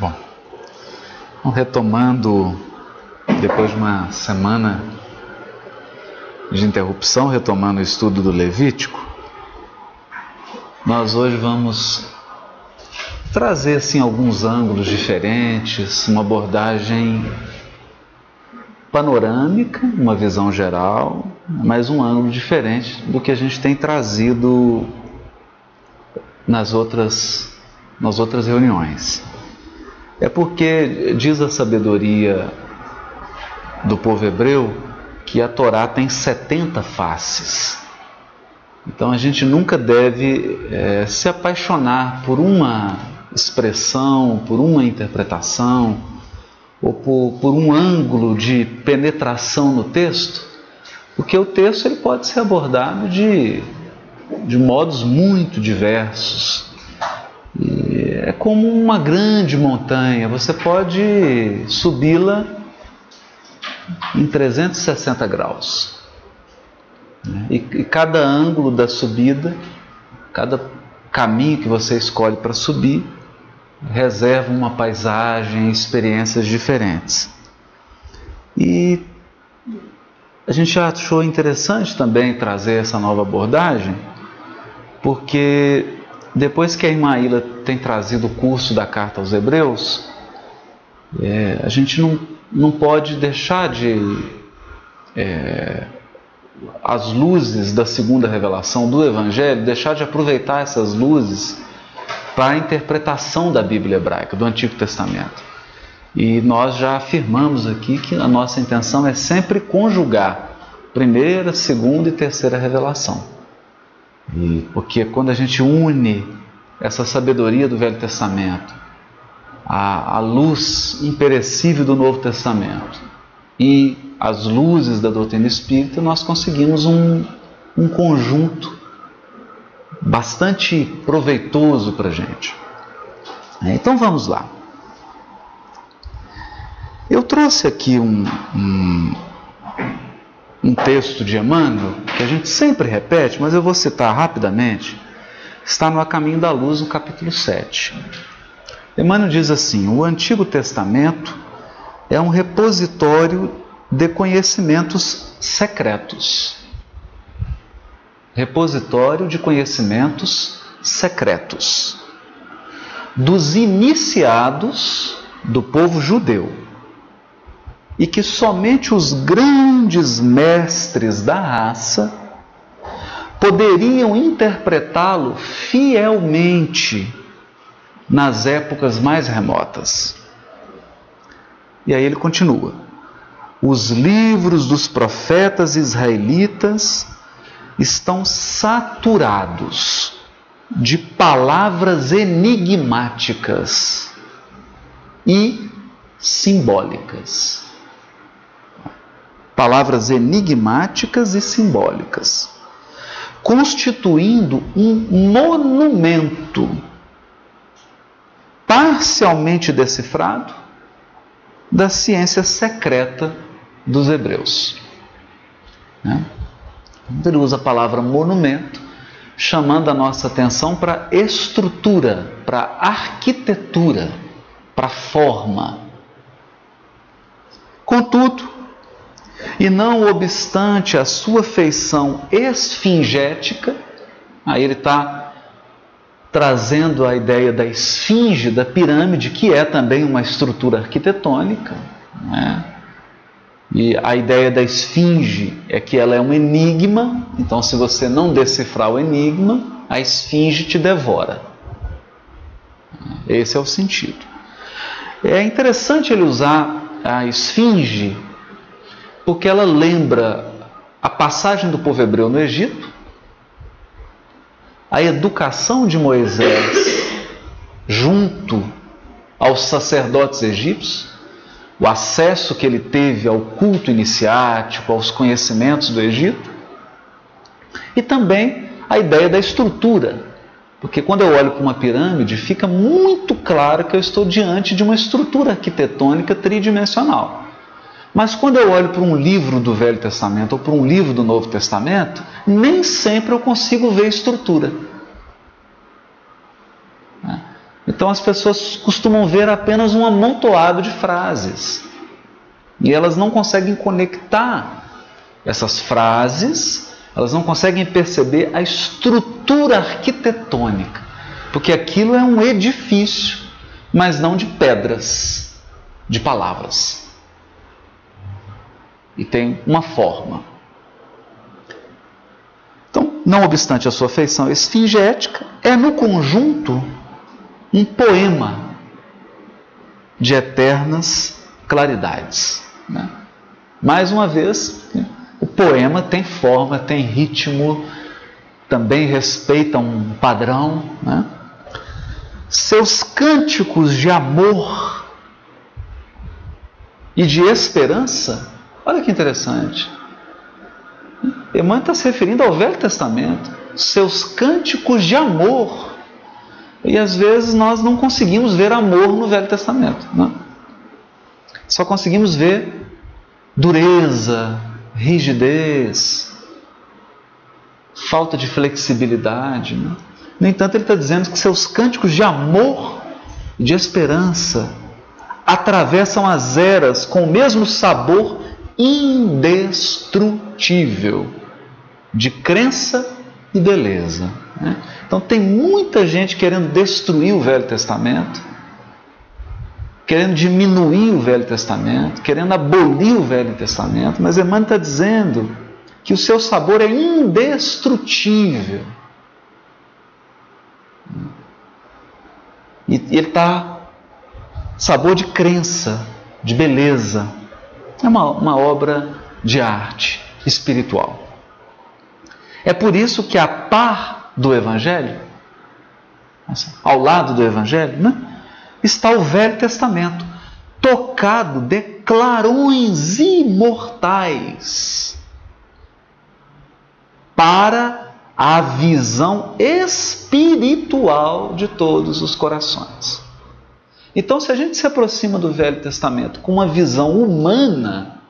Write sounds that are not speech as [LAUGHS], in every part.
Bom, retomando, depois de uma semana de interrupção, retomando o estudo do Levítico, nós hoje vamos trazer assim alguns ângulos diferentes, uma abordagem panorâmica, uma visão geral, mas um ângulo diferente do que a gente tem trazido nas outras nas outras reuniões. É porque diz a sabedoria do povo hebreu que a Torá tem 70 faces. Então a gente nunca deve é, se apaixonar por uma expressão, por uma interpretação, ou por, por, um ângulo de penetração no texto, porque o texto ele pode ser abordado de, de modos muito diversos. É como uma grande montanha, você pode subi-la em 360 graus. E, e cada ângulo da subida, cada caminho que você escolhe para subir, reserva uma paisagem, experiências diferentes. E a gente achou interessante também trazer essa nova abordagem, porque depois que a irmã Ilha tem trazido o curso da carta aos Hebreus, é, a gente não, não pode deixar de. É, as luzes da segunda revelação do Evangelho, deixar de aproveitar essas luzes para a interpretação da Bíblia hebraica, do Antigo Testamento. E nós já afirmamos aqui que a nossa intenção é sempre conjugar primeira, segunda e terceira revelação. E porque quando a gente une essa sabedoria do Velho Testamento, a luz imperecível do Novo Testamento e as luzes da doutrina espírita, nós conseguimos um, um conjunto bastante proveitoso para a gente. Então vamos lá. Eu trouxe aqui um, um, um texto de Emmanuel, que a gente sempre repete, mas eu vou citar rapidamente, está no A Caminho da Luz, no capítulo 7. Emmanuel diz assim: o Antigo Testamento é um repositório de conhecimentos secretos. Repositório de conhecimentos secretos dos iniciados do povo judeu e que somente os grandes mestres da raça poderiam interpretá-lo fielmente nas épocas mais remotas. E aí ele continua: os livros dos profetas israelitas estão saturados de palavras enigmáticas e simbólicas palavras enigmáticas e simbólicas, constituindo um monumento parcialmente decifrado da ciência secreta dos hebreus. Né? Ele usa a palavra monumento, chamando a nossa atenção para estrutura, para arquitetura, para forma. Contudo, e não obstante a sua feição esfingética, aí ele está trazendo a ideia da esfinge, da pirâmide, que é também uma estrutura arquitetônica. Né? E a ideia da esfinge é que ela é um enigma, então se você não decifrar o enigma, a esfinge te devora. Esse é o sentido. É interessante ele usar a esfinge porque ela lembra a passagem do povo hebreu no Egito, a educação de Moisés junto aos sacerdotes egípcios, o acesso que ele teve ao culto iniciático, aos conhecimentos do Egito, e também a ideia da estrutura. Porque quando eu olho para uma pirâmide, fica muito claro que eu estou diante de uma estrutura arquitetônica tridimensional. Mas quando eu olho para um livro do Velho Testamento ou para um livro do Novo Testamento, nem sempre eu consigo ver estrutura. Né? Então as pessoas costumam ver apenas um amontoado de frases e elas não conseguem conectar essas frases, elas não conseguem perceber a estrutura arquitetônica, porque aquilo é um edifício, mas não de pedras, de palavras. E tem uma forma. Então, não obstante a sua feição esfingética, é no conjunto um poema de eternas claridades. Né? Mais uma vez, o poema tem forma, tem ritmo, também respeita um padrão. Né? Seus cânticos de amor e de esperança, olha que interessante. Emmanuel está se referindo ao Velho Testamento. Seus cânticos de amor. E às vezes nós não conseguimos ver amor no Velho Testamento. Né? Só conseguimos ver dureza, rigidez, falta de flexibilidade. Né? No entanto, ele está dizendo que seus cânticos de amor e de esperança atravessam as eras com o mesmo sabor indestrutível de crença e beleza. Né? Então, tem muita gente querendo destruir o Velho Testamento querendo diminuir o Velho Testamento, querendo abolir o Velho Testamento, mas Emmanuel está dizendo que o seu sabor é indestrutível. E ele está sabor de crença, de beleza. É uma, uma obra de arte espiritual. É por isso que a par do Evangelho, ao lado do Evangelho, né? está o Velho Testamento, tocado de clarões imortais para a visão espiritual de todos os corações. Então, se a gente se aproxima do Velho Testamento com uma visão humana,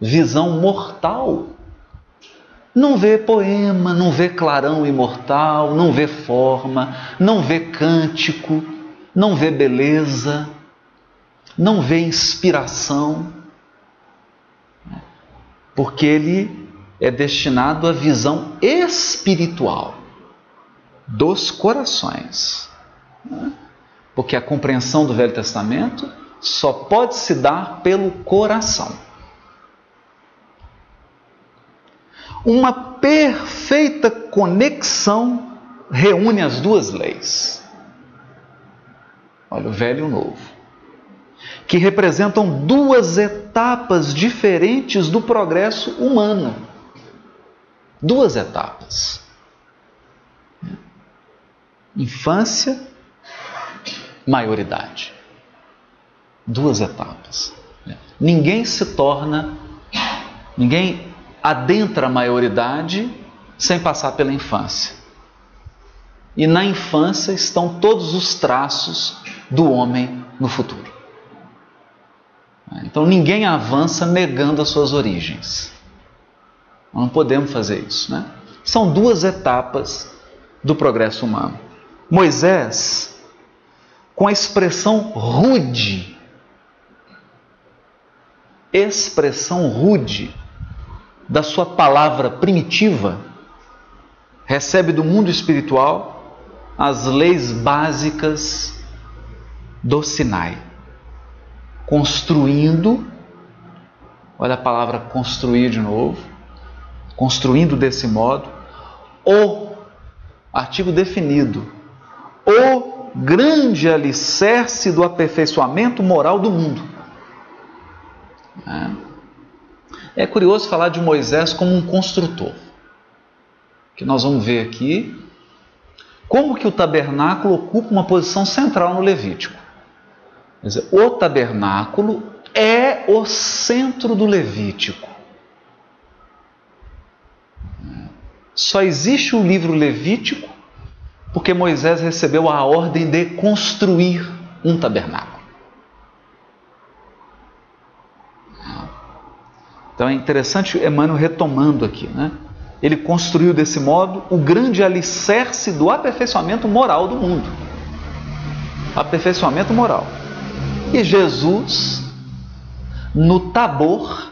visão mortal, não vê poema, não vê clarão imortal, não vê forma, não vê cântico, não vê beleza, não vê inspiração, porque ele é destinado à visão espiritual dos corações. Porque a compreensão do Velho Testamento só pode se dar pelo coração. Uma perfeita conexão reúne as duas leis. Olha, o velho e o novo. Que representam duas etapas diferentes do progresso humano. Duas etapas. Infância, maioridade. Duas etapas. Ninguém se torna, ninguém adentra a maioridade sem passar pela infância. E na infância estão todos os traços do homem no futuro. Então ninguém avança negando as suas origens. Não podemos fazer isso. Né? São duas etapas do progresso humano. Moisés, com a expressão rude, expressão rude da sua palavra primitiva, recebe do mundo espiritual as leis básicas do Sinai, construindo, olha a palavra construir de novo, construindo desse modo, o artigo definido, o grande alicerce do aperfeiçoamento moral do mundo. É. é curioso falar de Moisés como um construtor, que nós vamos ver aqui como que o tabernáculo ocupa uma posição central no Levítico. Quer dizer, o tabernáculo é o centro do Levítico. Só existe o livro Levítico porque Moisés recebeu a ordem de construir um tabernáculo. Então é interessante Emmanuel retomando aqui, né? Ele construiu desse modo o grande alicerce do aperfeiçoamento moral do mundo. aperfeiçoamento moral. E Jesus, no Tabor,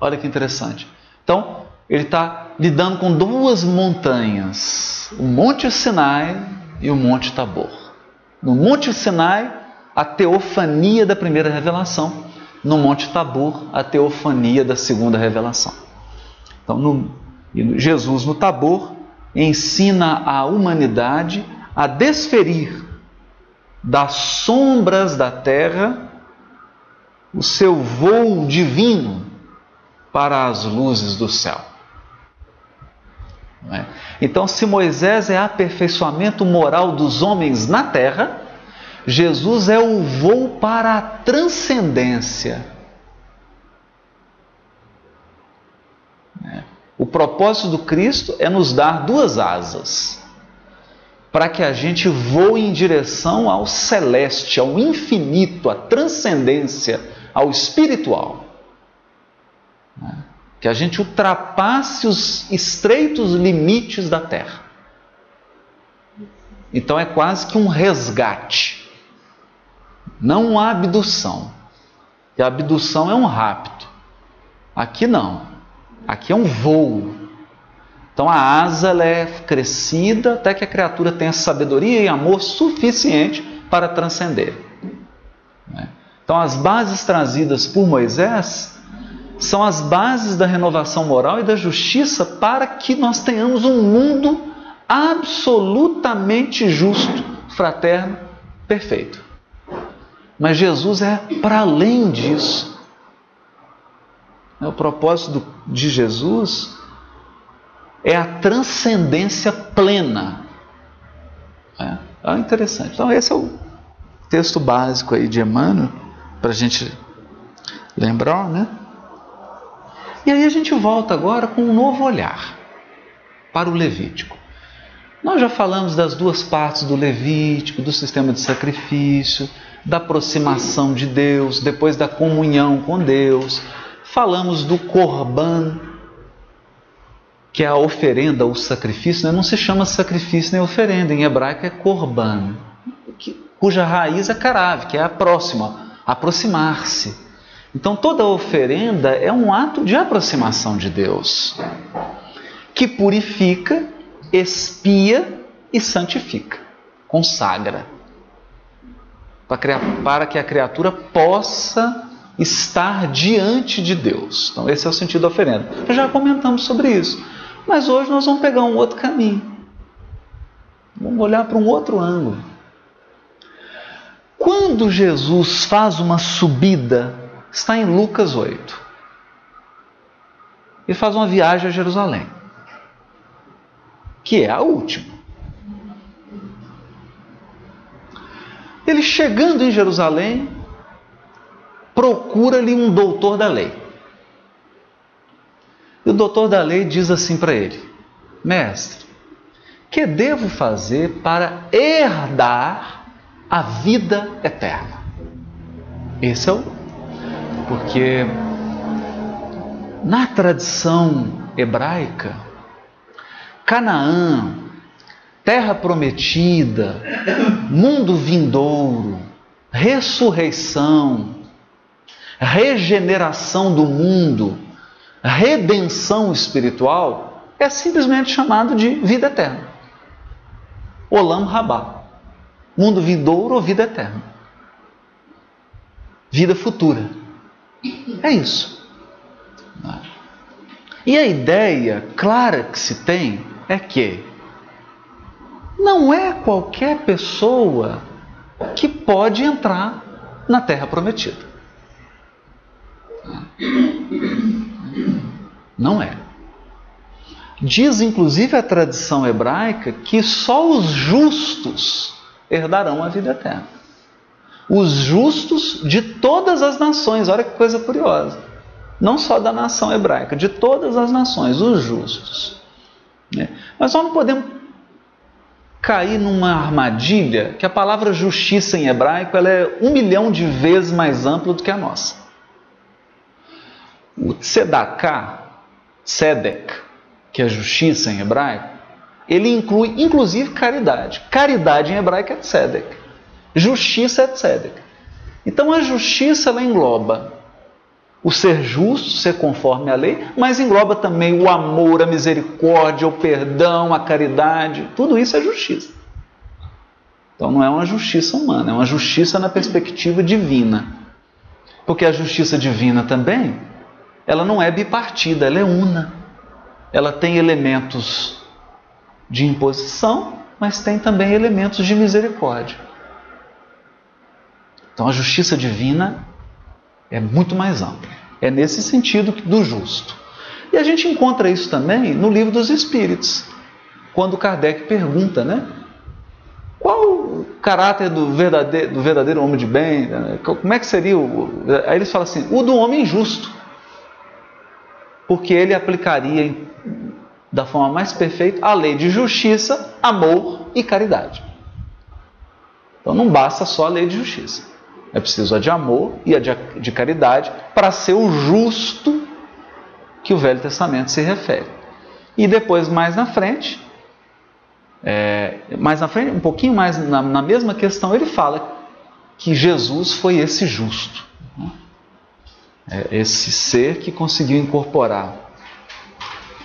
olha que interessante. Então, ele está lidando com duas montanhas, o Monte Sinai e o Monte Tabor. No Monte Sinai, a teofania da primeira revelação, no Monte Tabor, a teofania da segunda revelação. Então, no, Jesus no Tabor ensina a humanidade a desferir das sombras da terra o seu voo divino para as luzes do céu. É? Então, se Moisés é aperfeiçoamento moral dos homens na terra, Jesus é o voo para a transcendência. É. O propósito do Cristo é nos dar duas asas, para que a gente voe em direção ao celeste, ao infinito, à transcendência, ao espiritual. Que a gente ultrapasse os estreitos limites da terra. Então é quase que um resgate, não uma abdução. E a abdução é um rapto. Aqui não. Aqui é um voo. Então a asa é crescida até que a criatura tenha sabedoria e amor suficiente para transcender. Né? Então as bases trazidas por Moisés são as bases da renovação moral e da justiça para que nós tenhamos um mundo absolutamente justo, fraterno, perfeito. Mas Jesus é para além disso. O propósito de Jesus é a transcendência plena. É, é interessante. Então, esse é o texto básico aí de Emmanuel, para a gente lembrar, né? E aí a gente volta agora com um novo olhar para o Levítico. Nós já falamos das duas partes do Levítico, do sistema de sacrifício, da aproximação de Deus, depois da comunhão com Deus. Falamos do Corban, que é a oferenda, o sacrifício. Né? Não se chama sacrifício nem oferenda, em hebraico é Corban, cuja raiz é Karav, que é a próxima, aproximar-se. Então toda oferenda é um ato de aproximação de Deus, que purifica, expia e santifica, consagra, para que a criatura possa estar diante de Deus. Então esse é o sentido da oferenda. Já comentamos sobre isso, mas hoje nós vamos pegar um outro caminho. Vamos olhar para um outro ângulo. Quando Jesus faz uma subida está em Lucas 8. Ele faz uma viagem a Jerusalém, que é a última. Ele chegando em Jerusalém, procura-lhe um doutor da lei. E o doutor da lei diz assim para ele: Mestre, que devo fazer para herdar a vida eterna? Esse é o porque na tradição hebraica, Canaã, terra prometida, mundo vindouro, ressurreição, regeneração do mundo, redenção espiritual, é simplesmente chamado de vida eterna. Olam Rabá. Mundo vindouro ou vida eterna. Vida futura. É isso. E a ideia clara que se tem é que não é qualquer pessoa que pode entrar na Terra Prometida. Não é. Diz inclusive a tradição hebraica que só os justos herdarão a vida eterna os justos de todas as nações. Olha que coisa curiosa. Não só da nação hebraica, de todas as nações, os justos. Né? Mas nós não podemos cair numa armadilha que a palavra justiça em hebraico ela é um milhão de vezes mais ampla do que a nossa. O tzedaká, tzedek, que é justiça em hebraico, ele inclui inclusive caridade. Caridade em hebraico é tzedek. Justiça tzedek. Então a justiça ela engloba o ser justo, ser conforme a lei, mas engloba também o amor, a misericórdia, o perdão, a caridade. Tudo isso é justiça. Então não é uma justiça humana, é uma justiça na perspectiva divina. Porque a justiça divina também, ela não é bipartida, ela é una. Ela tem elementos de imposição, mas tem também elementos de misericórdia. Então a justiça divina é muito mais ampla. É nesse sentido do justo. E a gente encontra isso também no livro dos Espíritos, quando Kardec pergunta, né? Qual o caráter do verdadeiro, do verdadeiro homem de bem? Como é que seria o. Aí eles falam assim: o do homem justo. Porque ele aplicaria da forma mais perfeita a lei de justiça, amor e caridade. Então não basta só a lei de justiça. É preciso a de amor e a de caridade para ser o justo que o Velho Testamento se refere. E depois, mais na frente, é, mais na frente, um pouquinho mais na, na, mesma questão, ele fala que Jesus foi esse justo, né? é, esse ser que conseguiu incorporar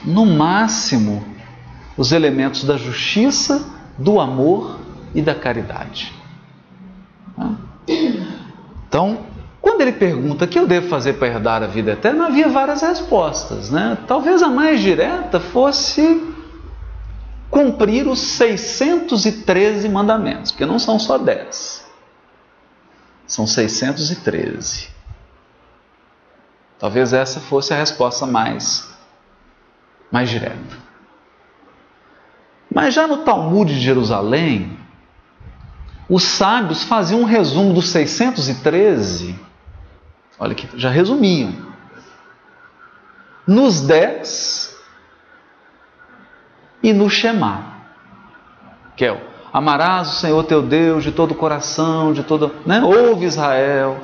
no máximo os elementos da justiça, do amor e da caridade. Né? Então, quando ele pergunta o que eu devo fazer para herdar a vida eterna, havia várias respostas. Né? Talvez a mais direta fosse cumprir os 613 mandamentos, porque não são só 10. São 613. Talvez essa fosse a resposta mais, mais direta. Mas já no Talmud de Jerusalém, os sábios faziam um resumo dos 613, olha que já resumiam, nos 10 e no Shema, que é o amarás o Senhor teu Deus de todo o coração, de todo, né? Ouve Israel,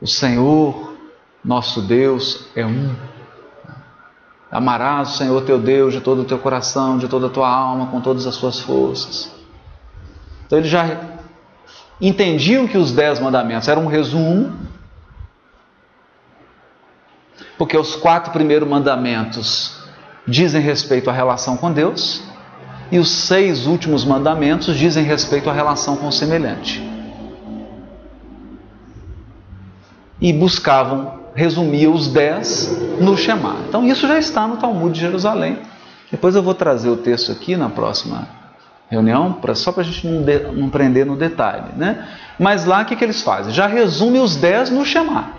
o Senhor nosso Deus é um. Amarás o Senhor teu Deus de todo o teu coração, de toda a tua alma, com todas as suas forças. Então eles já entendiam que os dez mandamentos eram um resumo, porque os quatro primeiros mandamentos dizem respeito à relação com Deus, e os seis últimos mandamentos dizem respeito à relação com o semelhante. E buscavam resumir os dez no Shema. Então isso já está no Talmud de Jerusalém. Depois eu vou trazer o texto aqui na próxima reunião, pra, só para a gente não, de, não prender no detalhe. Né? Mas lá o que, que eles fazem? Já resume os dez no chamar.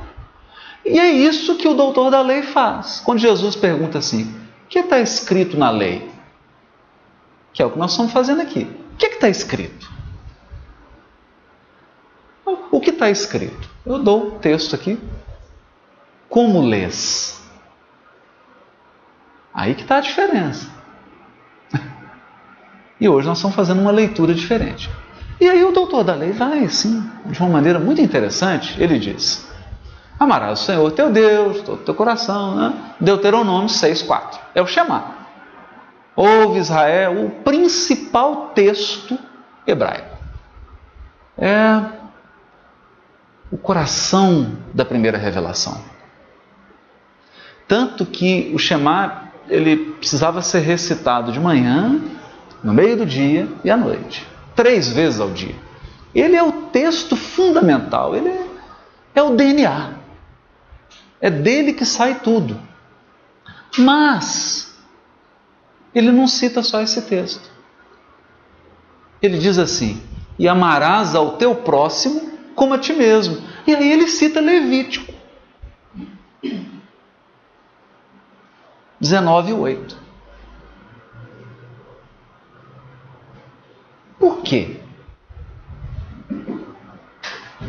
E é isso que o doutor da lei faz. Quando Jesus pergunta assim: o que está escrito na lei? Que é o que nós estamos fazendo aqui. O que está escrito? O que está escrito? Eu dou o texto aqui. Como lês? Aí que está a diferença. E hoje nós estamos fazendo uma leitura diferente. E aí o doutor da lei vai, assim, de uma maneira muito interessante, ele diz: Amarás o Senhor teu Deus, todo teu coração, né? Deuteronômio 6,4. É o chamar. Ouve Israel, o principal texto hebraico. É o coração da primeira revelação. Tanto que o Shema ele precisava ser recitado de manhã, no meio do dia e à noite, três vezes ao dia. Ele é o texto fundamental, ele é, é o DNA. É dele que sai tudo. Mas ele não cita só esse texto. Ele diz assim: "E amarás ao teu próximo como a ti mesmo". E aí ele cita Levítico 19:8. Por quê?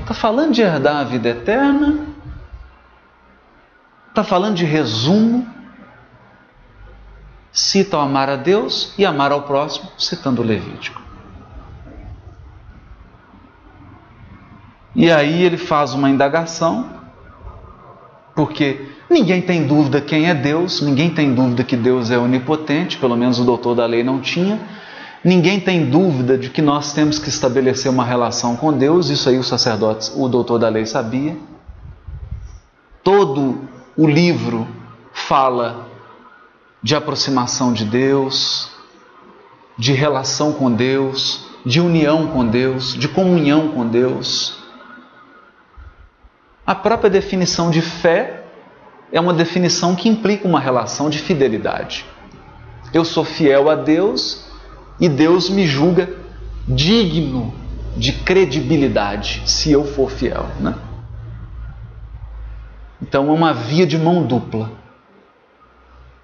Está falando de herdar a vida eterna? Está falando de resumo? Cita o amar a Deus e amar ao próximo, citando o Levítico. E aí ele faz uma indagação, porque Ninguém tem dúvida quem é Deus, ninguém tem dúvida que Deus é onipotente, pelo menos o doutor da lei não tinha. Ninguém tem dúvida de que nós temos que estabelecer uma relação com Deus, isso aí o sacerdote, o doutor da lei sabia. Todo o livro fala de aproximação de Deus, de relação com Deus, de união com Deus, de comunhão com Deus. A própria definição de fé é uma definição que implica uma relação de fidelidade. Eu sou fiel a Deus e Deus me julga digno de credibilidade se eu for fiel. Né? Então é uma via de mão dupla.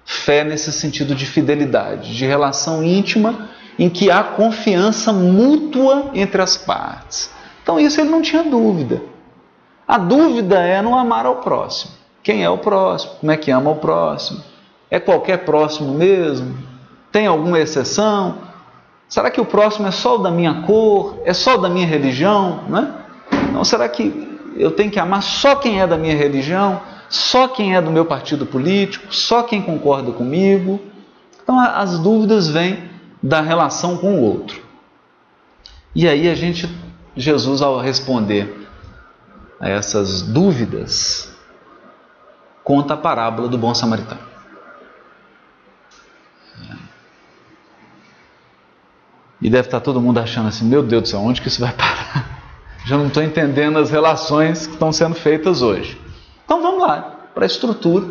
Fé nesse sentido de fidelidade, de relação íntima em que há confiança mútua entre as partes. Então isso ele não tinha dúvida. A dúvida é no amar ao próximo. Quem é o próximo? Como é que ama o próximo? É qualquer próximo mesmo? Tem alguma exceção? Será que o próximo é só o da minha cor? É só o da minha religião? Não, não será que eu tenho que amar só quem é da minha religião? Só quem é do meu partido político? Só quem concorda comigo? Então as dúvidas vêm da relação com o outro. E aí a gente, Jesus, ao responder a essas dúvidas, conta a parábola do bom samaritano. E deve estar todo mundo achando assim: meu Deus do céu, onde que isso vai parar? [LAUGHS] Já não estou entendendo as relações que estão sendo feitas hoje. Então vamos lá, para a estrutura.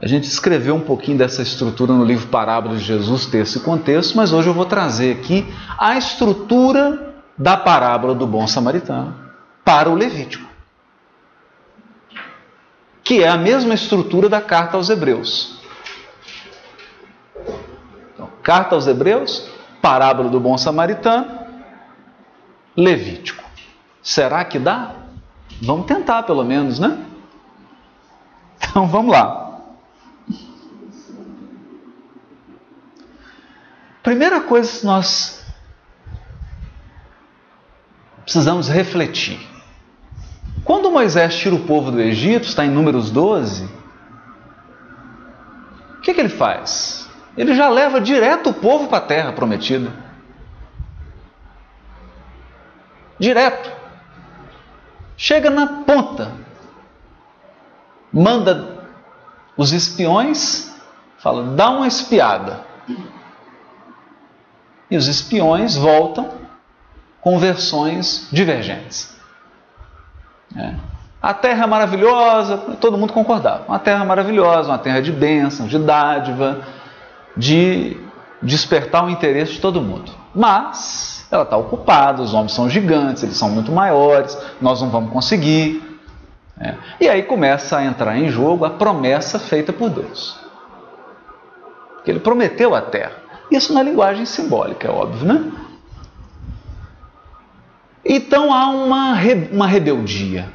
A gente escreveu um pouquinho dessa estrutura no livro Parábolas de Jesus, texto e contexto, mas hoje eu vou trazer aqui a estrutura da parábola do bom samaritano para o Levítico que é a mesma estrutura da carta aos Hebreus. Carta aos Hebreus, parábola do bom samaritano, Levítico. Será que dá? Vamos tentar, pelo menos, né? Então vamos lá. Primeira coisa que nós precisamos refletir quando Moisés tira o povo do Egito, está em Números 12, o que, que ele faz? Ele já leva direto o povo para a terra prometida. Direto. Chega na ponta. Manda os espiões, fala, dá uma espiada. E os espiões voltam com versões divergentes. É. A terra é maravilhosa, todo mundo concordava. Uma terra maravilhosa, uma terra de bênção, de dádiva, de despertar o interesse de todo mundo. Mas ela está ocupada, os homens são gigantes, eles são muito maiores, nós não vamos conseguir. É. E aí começa a entrar em jogo a promessa feita por Deus. Porque ele prometeu a terra. Isso na linguagem simbólica, é óbvio, né? Então há uma, uma rebeldia.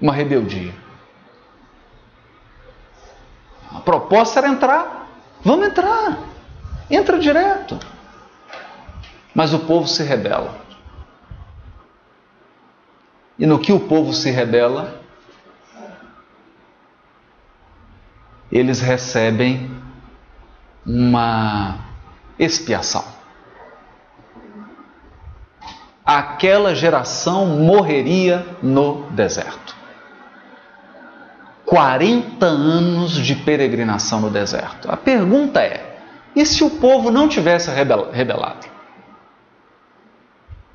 Uma rebeldia. A proposta era entrar. Vamos entrar. Entra direto. Mas o povo se rebela. E no que o povo se rebela, eles recebem uma expiação. Aquela geração morreria no deserto. 40 anos de peregrinação no deserto. A pergunta é: e se o povo não tivesse rebelado?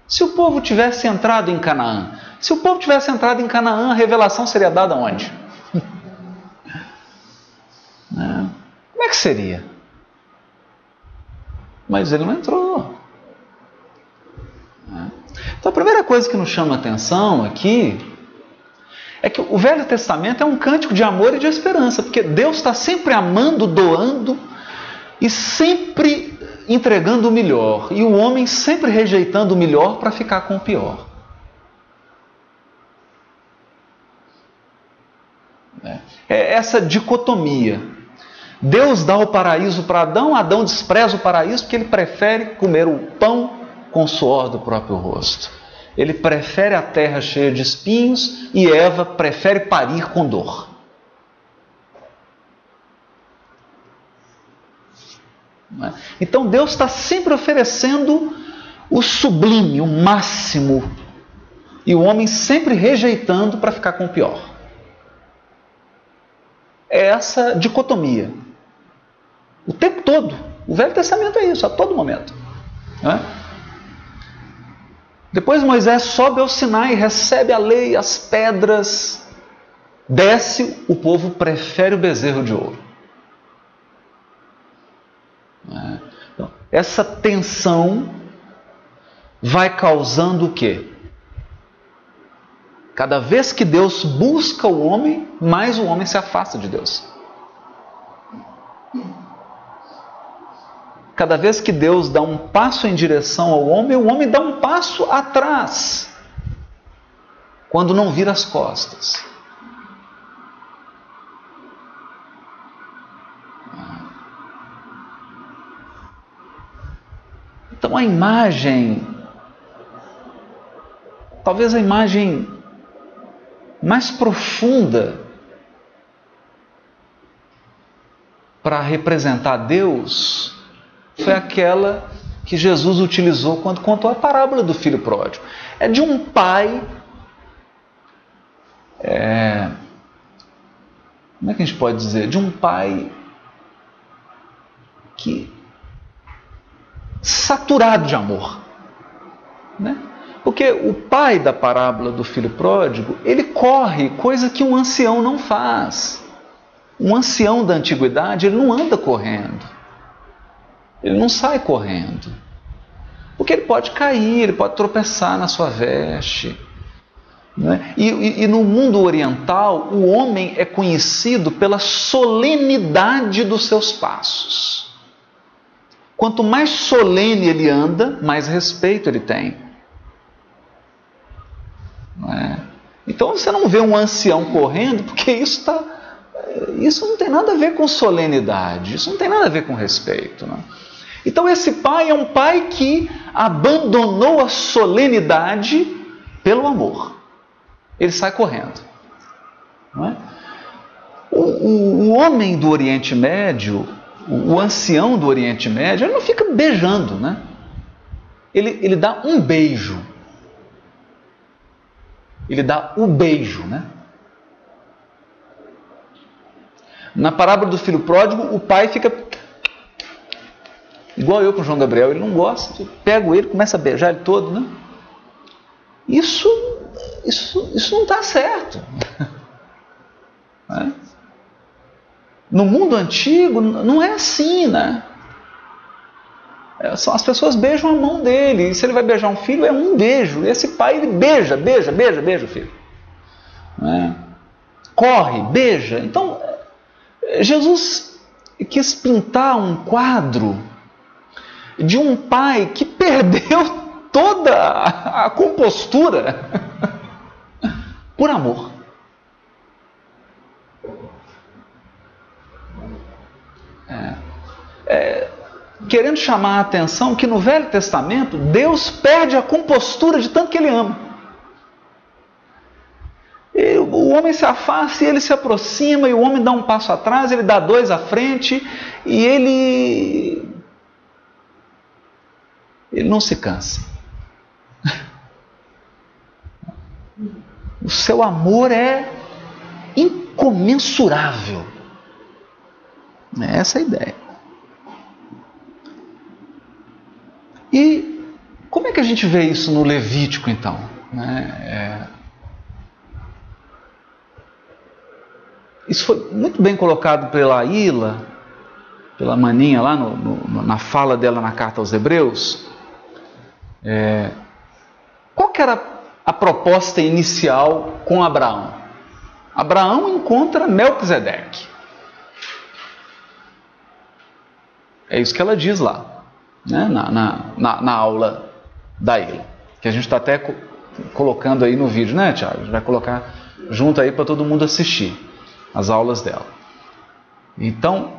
Se o povo tivesse entrado em Canaã? Se o povo tivesse entrado em Canaã, a revelação seria dada onde? Né? [LAUGHS] Como é que seria? mas ele não entrou. É. Então a primeira coisa que nos chama a atenção aqui é que o Velho Testamento é um cântico de amor e de esperança, porque Deus está sempre amando, doando e sempre entregando o melhor, e o homem sempre rejeitando o melhor para ficar com o pior. É, é essa dicotomia Deus dá o paraíso para Adão, Adão despreza o paraíso porque ele prefere comer o pão com o suor do próprio rosto. Ele prefere a terra cheia de espinhos e Eva prefere parir com dor. É? Então Deus está sempre oferecendo o sublime, o máximo, e o homem sempre rejeitando para ficar com o pior. É essa dicotomia. O tempo todo. O Velho Testamento é isso, a todo momento. É? Depois Moisés sobe ao Sinai, recebe a lei, as pedras, desce, o povo prefere o bezerro de ouro. É. Então, essa tensão vai causando o quê? Cada vez que Deus busca o homem, mais o homem se afasta de Deus. Cada vez que Deus dá um passo em direção ao homem, o homem dá um passo atrás. Quando não vira as costas. Então a imagem, talvez a imagem mais profunda para representar Deus foi aquela que Jesus utilizou quando contou a parábola do filho pródigo. É de um pai. É, como é que a gente pode dizer? De um pai que saturado de amor, né? Porque o pai da parábola do filho pródigo, ele corre, coisa que um ancião não faz. Um ancião da antiguidade, ele não anda correndo. Ele não sai correndo. Porque ele pode cair, ele pode tropeçar na sua veste. Né? E, e, e no mundo oriental, o homem é conhecido pela solenidade dos seus passos. Quanto mais solene ele anda, mais respeito ele tem. É? Então você não vê um ancião correndo, porque isso, tá, isso não tem nada a ver com solenidade, isso não tem nada a ver com respeito. Não é? Então, esse pai é um pai que abandonou a solenidade pelo amor. Ele sai correndo. É? O, o, o, homem do Oriente Médio, o, o, ancião do Oriente Médio, ele não fica beijando, né? Ele, ele dá um beijo. Ele dá o beijo, né? Na parábola do filho pródigo, o pai fica Igual eu com o João Gabriel, ele não gosta. Pego ele, começa a beijar ele todo, né? Isso, isso, isso não está certo. [LAUGHS] É? No mundo antigo não é assim, né? É, as pessoas beijam a mão dele. E se ele vai beijar um filho, é um beijo. Esse pai ele beija, beija, beija, beija o filho. É? Corre, beija. Então, Jesus quis pintar um quadro de um pai que perdeu toda a compostura por amor. É, é, querendo chamar a atenção que no Velho Testamento Deus perde a compostura de tanto que ele ama. E o homem se afasta e ele se aproxima, e o homem dá um passo atrás, ele dá dois à frente, e ele ele não se cansa. O seu amor é incomensurável. É essa a ideia. E como é que a gente vê isso no Levítico, então? Né? É... Isso foi muito bem colocado pela Ila, pela Maninha lá no, no, na fala dela na carta aos Hebreus. É, qual era a proposta inicial com Abraão? Abraão encontra Melquisedeque. É isso que ela diz lá, né? na, na, na, na aula da ilha, que a gente está até co colocando aí no vídeo, né, Tiago? A gente vai colocar junto aí para todo mundo assistir as aulas dela. Então,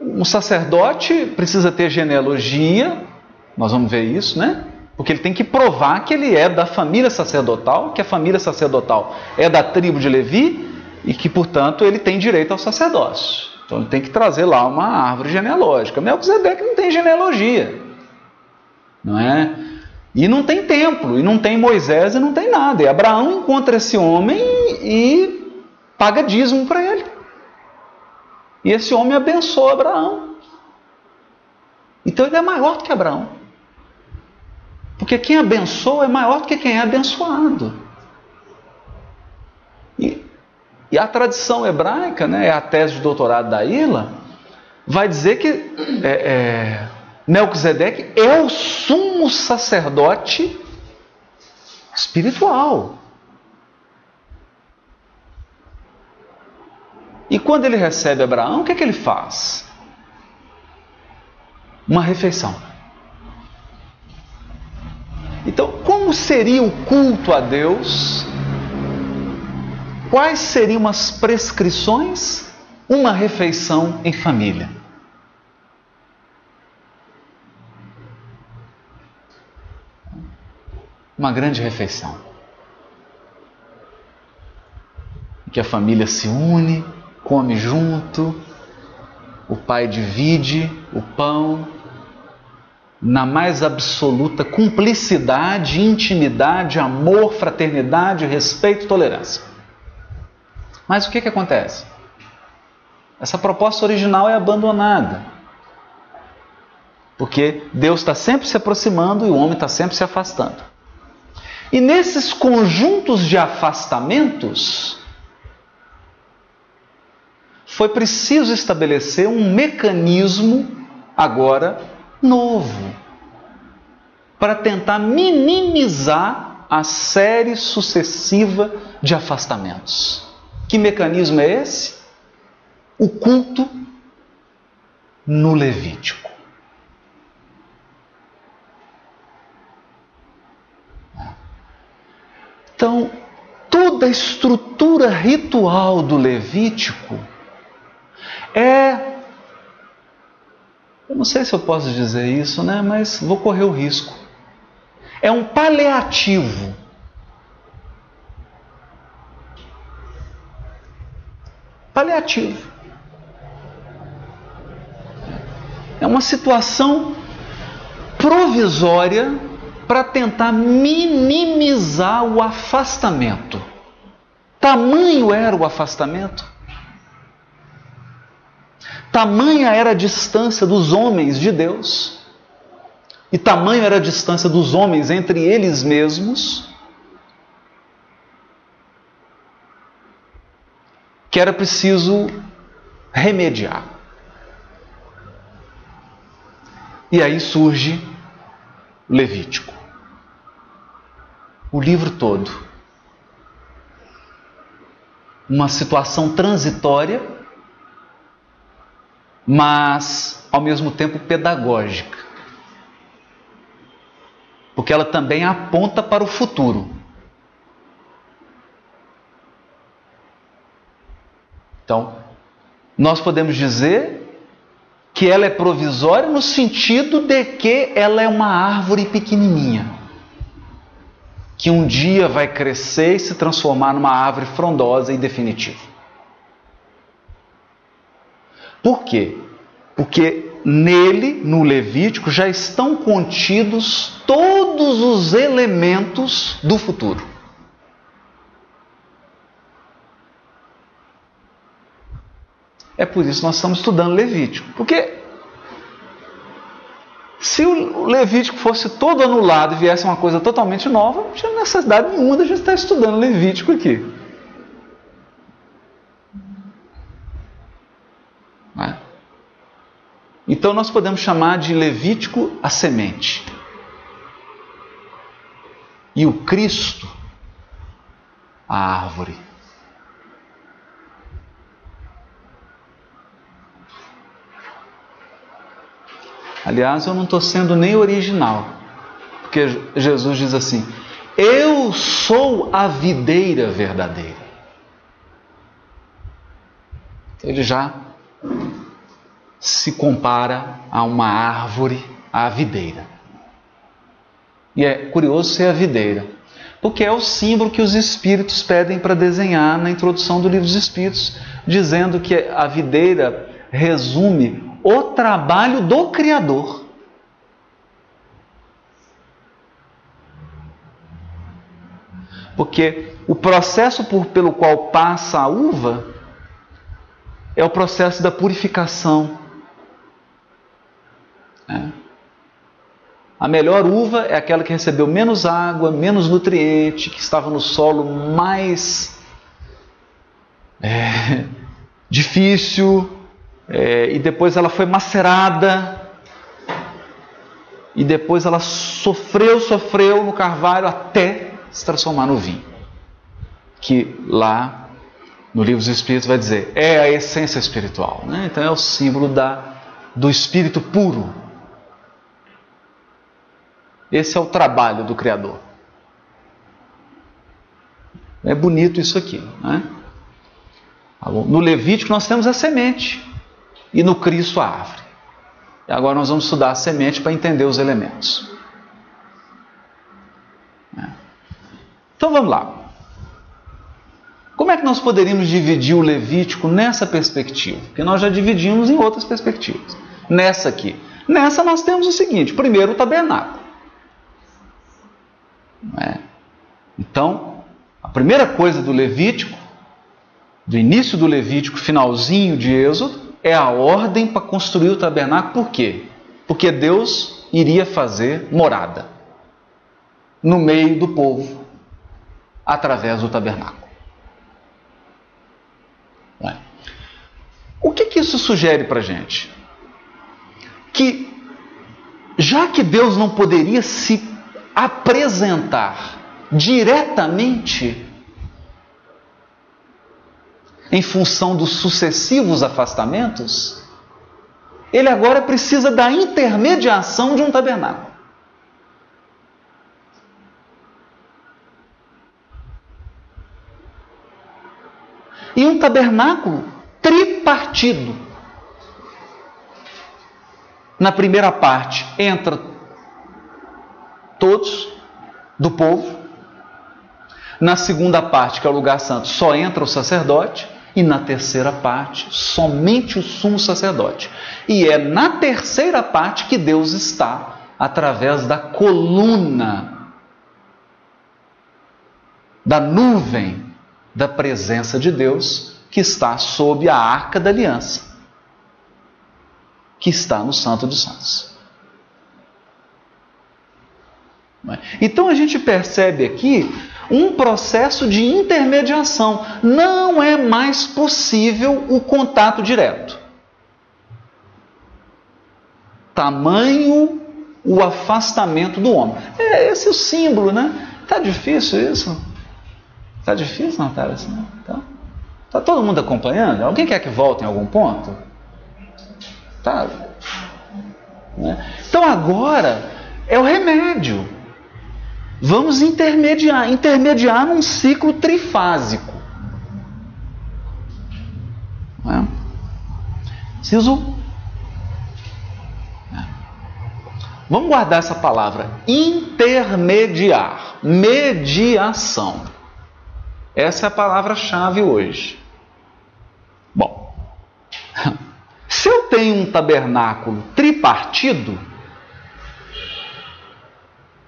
um sacerdote precisa ter genealogia, nós vamos ver isso, né? Porque ele tem que provar que ele é da família sacerdotal, que a família sacerdotal é da tribo de Levi e que, portanto, ele tem direito ao sacerdócio. Então ele tem que trazer lá uma árvore genealógica. Melquisedeque não tem genealogia. Não é? E não tem templo, e não tem Moisés, e não tem nada. E Abraão encontra esse homem e paga dízimo para ele. E esse homem abençoa Abraão. Então ele é maior do que Abraão. Porque quem abençoa é maior do que quem é abençoado. E, e a tradição hebraica, né, é a tese de doutorado da Ilha, vai dizer que é, é, Melquisedeque é o sumo sacerdote espiritual. E quando ele recebe Abraão, o que é que ele faz? Uma refeição. Então, como seria o culto a Deus? Quais seriam as prescrições? Uma refeição em família. Uma grande refeição. Em que a família se une, come junto, o pai divide o pão, na mais absoluta cumplicidade, intimidade, amor, fraternidade, respeito e tolerância. Mas o que, que acontece? Essa proposta original é abandonada. Porque Deus está sempre se aproximando e o homem está sempre se afastando. E nesses conjuntos de afastamentos, foi preciso estabelecer um mecanismo agora novo para tentar minimizar a série sucessiva de afastamentos. Que mecanismo é esse? O culto no Levítico. Então, toda a estrutura ritual do Levítico é eu não sei se eu posso dizer isso, né? Mas vou correr o risco. É um paliativo. Paliativo. É uma situação provisória para tentar minimizar o afastamento. Tamanho era o afastamento Tamanha era a distância dos homens de Deus, e tamanho era a distância dos homens entre eles mesmos, que era preciso remediar. E aí surge Levítico. O livro todo. Uma situação transitória mas ao mesmo tempo pedagógica. Porque ela também aponta para o futuro. Então, nós podemos dizer que ela é provisória no sentido de que ela é uma árvore pequenininha, que um dia vai crescer e se transformar numa árvore frondosa e definitiva. Por quê? Porque nele, no Levítico, já estão contidos todos os elementos do futuro. É por isso que nós estamos estudando Levítico. Porque se o Levítico fosse todo anulado e viesse uma coisa totalmente nova, não tinha necessidade nenhuma de a gente estar estudando Levítico aqui. Então nós podemos chamar de Levítico a semente. E o Cristo a árvore. Aliás, eu não estou sendo nem original, porque Jesus diz assim: Eu sou a videira verdadeira. Ele já se compara a uma árvore, à videira. E é curioso ser a videira, porque é o símbolo que os espíritos pedem para desenhar na introdução do livro dos Espíritos, dizendo que a videira resume o trabalho do Criador. Porque o processo por, pelo qual passa a uva é o processo da purificação. É. A melhor uva é aquela que recebeu menos água, menos nutriente, que estava no solo mais é, [LAUGHS] difícil, é, e depois ela foi macerada, e depois ela sofreu, sofreu no carvalho até se transformar no vinho. Que lá no livro dos Espíritos vai dizer é a essência espiritual. Né? Então é o símbolo da, do espírito puro. Esse é o trabalho do Criador. É bonito isso aqui. Né? No Levítico nós temos a semente e no Cristo a árvore. E agora nós vamos estudar a semente para entender os elementos. Então vamos lá. Como é que nós poderíamos dividir o Levítico nessa perspectiva? Porque nós já dividimos em outras perspectivas. Nessa aqui. Nessa nós temos o seguinte: primeiro o tabernáculo. É? Então, a primeira coisa do Levítico, do início do Levítico, finalzinho de Êxodo, é a ordem para construir o tabernáculo. Por quê? Porque Deus iria fazer morada no meio do povo através do tabernáculo. É. O que, que isso sugere para gente? Que, já que Deus não poderia se apresentar diretamente em função dos sucessivos afastamentos, ele agora precisa da intermediação de um tabernáculo. e um tabernáculo tripartido. Na primeira parte entra todos do povo. Na segunda parte, que é o lugar santo, só entra o sacerdote. E na terceira parte, somente o sumo sacerdote. E é na terceira parte que Deus está, através da coluna, da nuvem da presença de Deus que está sob a arca da aliança, que está no Santo dos Santos. Então a gente percebe aqui um processo de intermediação. Não é mais possível o contato direto. Tamanho o afastamento do homem. É esse é o símbolo, né? Tá difícil isso? Tá difícil, Natália? Assim, tá? tá todo mundo acompanhando? Alguém quer que volte em algum ponto? Tá. Né? Então agora é o remédio. Vamos intermediar, intermediar num ciclo trifásico. Né? Preciso. Né? Vamos guardar essa palavra intermediar, mediação. Essa é a palavra-chave hoje. Bom, [LAUGHS] se eu tenho um tabernáculo tripartido,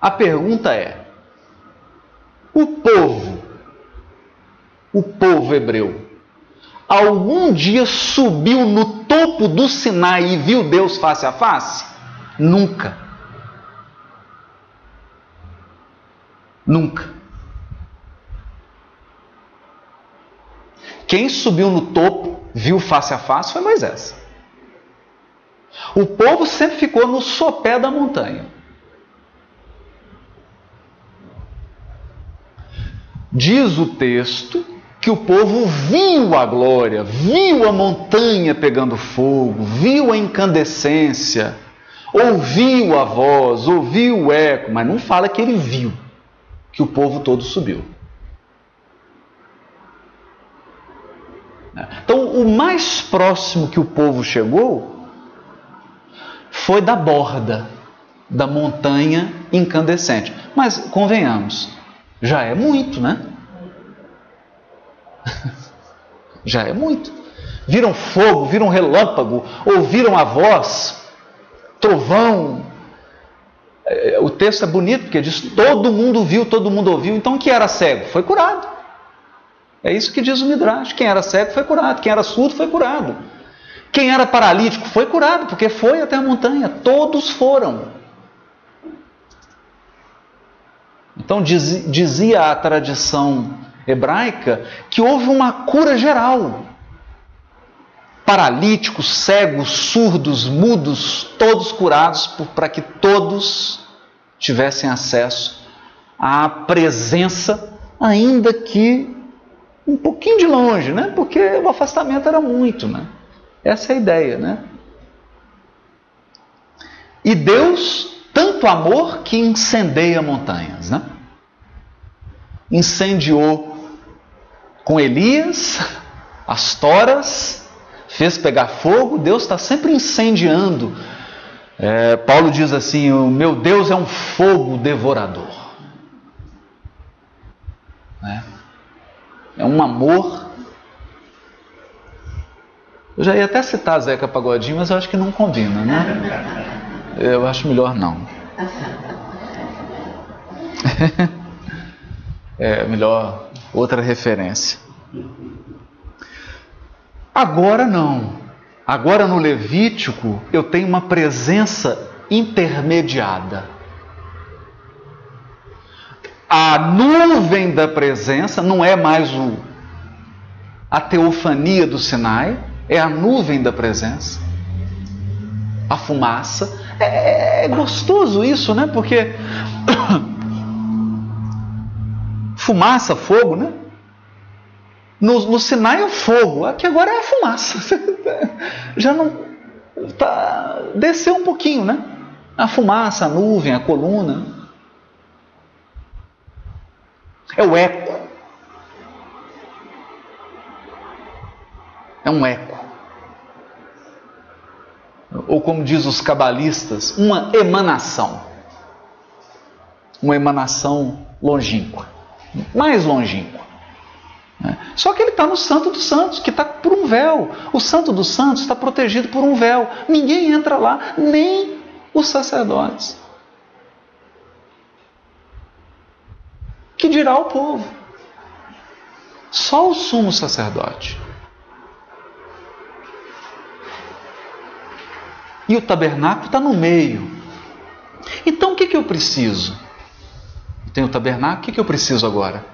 a pergunta é: o povo, o povo hebreu, algum dia subiu no topo do Sinai e viu Deus face a face? Nunca. Nunca. Quem subiu no topo, viu face a face, foi Moisés. O povo sempre ficou no sopé da montanha. Diz o texto que o povo viu a glória, viu a montanha pegando fogo, viu a incandescência, ouviu a voz, ouviu o eco, mas não fala que ele viu que o povo todo subiu. Então, o mais próximo que o povo chegou foi da borda da montanha incandescente. Mas convenhamos, já é muito, né? [LAUGHS] já é muito. Viram fogo, viram relâmpago, ouviram a voz, trovão. É, o texto é bonito porque diz: todo mundo viu, todo mundo ouviu. Então, quem era cego foi curado. É isso que diz o Midrash: quem era cego foi curado, quem era surdo foi curado. Quem era paralítico foi curado, porque foi até a montanha. Todos foram. Então diz, dizia a tradição hebraica que houve uma cura geral. Paralíticos, cegos, surdos, mudos, todos curados para que todos tivessem acesso à presença, ainda que um pouquinho de longe, né? Porque o afastamento era muito, né? Essa é a ideia, né? E Deus, tanto amor que incendeia montanhas, né? Incendiou com Elias as toras, fez pegar fogo, Deus está sempre incendiando. É, Paulo diz assim: O meu Deus é um fogo devorador. É, é um amor eu já ia até citar Zeca Pagodinho, mas eu acho que não combina, né? Eu acho melhor não. [LAUGHS] É melhor outra referência. Agora não. Agora no Levítico eu tenho uma presença intermediada. A nuvem da presença não é mais o, a teofania do Sinai, é a nuvem da presença, a fumaça. É, é gostoso isso, né? Porque [COUGHS] fumaça, fogo, né? No, no Sinai é o fogo, aqui agora é a fumaça. [LAUGHS] Já não. Tá, desceu um pouquinho, né? A fumaça, a nuvem, a coluna. É o eco. É um eco ou como diz os cabalistas, uma emanação. Uma emanação longínqua, mais longínqua. Né? Só que ele está no Santo dos Santos, que está por um véu. O Santo dos Santos está protegido por um véu. Ninguém entra lá, nem os sacerdotes. Que dirá o povo? Só o sumo sacerdote. E o tabernáculo está no meio. Então o que, que eu preciso? Tem o tabernáculo, o que, que eu preciso agora?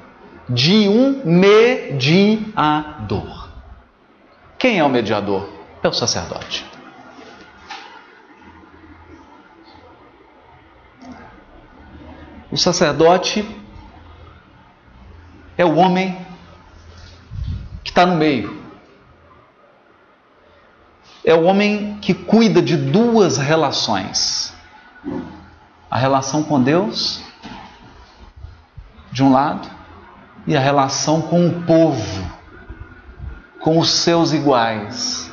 De um mediador. Quem é o mediador? É o sacerdote. O sacerdote é o homem que está no meio é o homem que cuida de duas relações: a relação com Deus, de um lado, e a relação com o povo, com os seus iguais.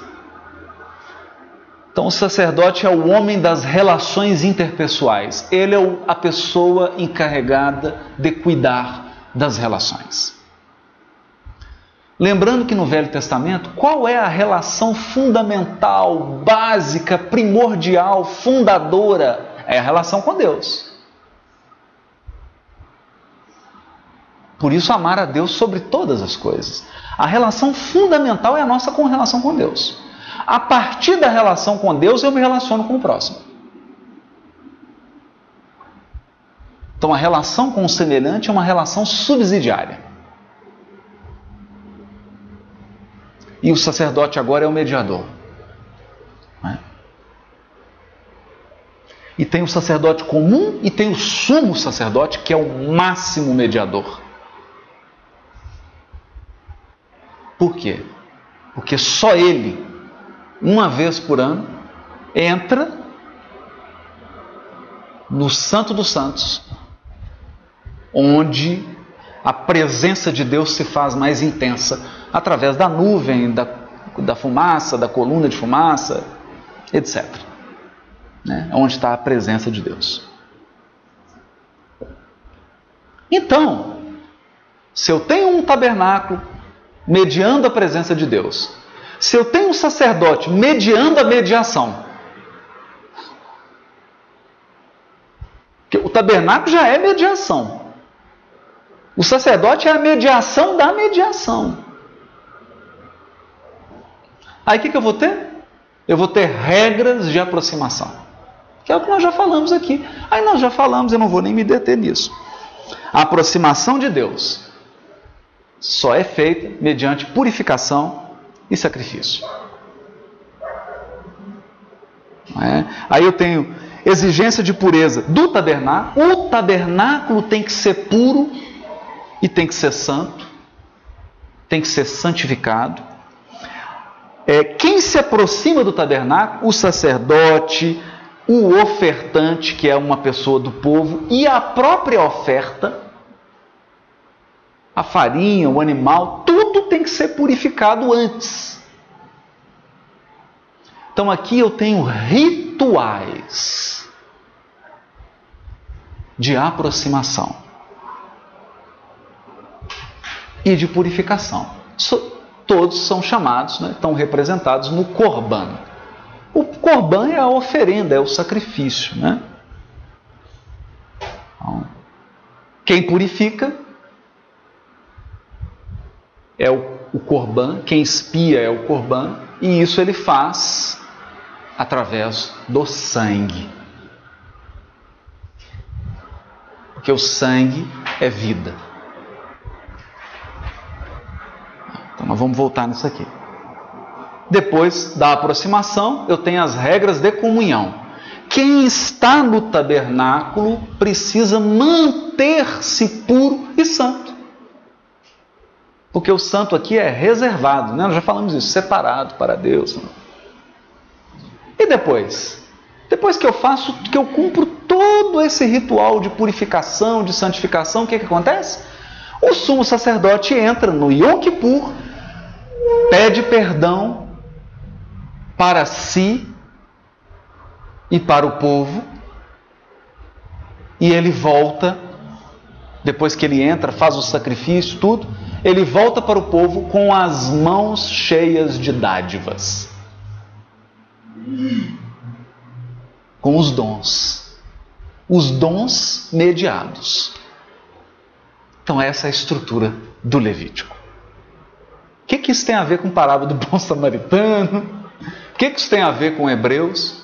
Então, o sacerdote é o homem das relações interpessoais, ele é a pessoa encarregada de cuidar das relações. Lembrando que no Velho Testamento, qual é a relação fundamental, básica, primordial, fundadora? É a relação com Deus. Por isso, amar a Deus sobre todas as coisas. A relação fundamental é a nossa com relação com Deus. A partir da relação com Deus, eu me relaciono com o próximo. Então, a relação com o semelhante é uma relação subsidiária. E o sacerdote agora é o mediador. Né? E tem o sacerdote comum e tem o sumo sacerdote, que é o máximo mediador. Por quê? Porque só ele, uma vez por ano, entra no Santo dos Santos, onde a presença de Deus se faz mais intensa através da nuvem, da, da fumaça, da coluna de fumaça, etc. Né? Onde está a presença de Deus. Então, se eu tenho um tabernáculo mediando a presença de Deus, se eu tenho um sacerdote mediando a mediação, o tabernáculo já é mediação. O sacerdote é a mediação da mediação. Aí o que, que eu vou ter? Eu vou ter regras de aproximação. Que é o que nós já falamos aqui. Aí nós já falamos, eu não vou nem me deter nisso. A aproximação de Deus só é feita mediante purificação e sacrifício. É? Aí eu tenho exigência de pureza do tabernáculo. O tabernáculo tem que ser puro e tem que ser santo, tem que ser santificado. É, quem se aproxima do tabernáculo, o sacerdote, o ofertante, que é uma pessoa do povo, e a própria oferta, a farinha, o animal, tudo tem que ser purificado antes. Então aqui eu tenho rituais de aproximação e de purificação. Todos são chamados, né, estão representados no Corban. O Corban é a oferenda, é o sacrifício. Né? Então, quem purifica é o, o Corban, quem espia é o Corban, e isso ele faz através do sangue. Porque o sangue é vida. Então nós vamos voltar nisso aqui. Depois da aproximação, eu tenho as regras de comunhão. Quem está no tabernáculo precisa manter-se puro e santo. Porque o santo aqui é reservado, né? nós já falamos isso, separado para Deus. Né? E depois? Depois que eu faço, que eu cumpro todo esse ritual de purificação, de santificação, o que, que acontece? O sumo sacerdote entra no Yom Kippur, pede perdão para si e para o povo, e ele volta, depois que ele entra, faz o sacrifício, tudo, ele volta para o povo com as mãos cheias de dádivas com os dons. Os dons mediados. Então, essa é a estrutura do Levítico. O que, que isso tem a ver com a parábola do bom samaritano? O que, que isso tem a ver com Hebreus?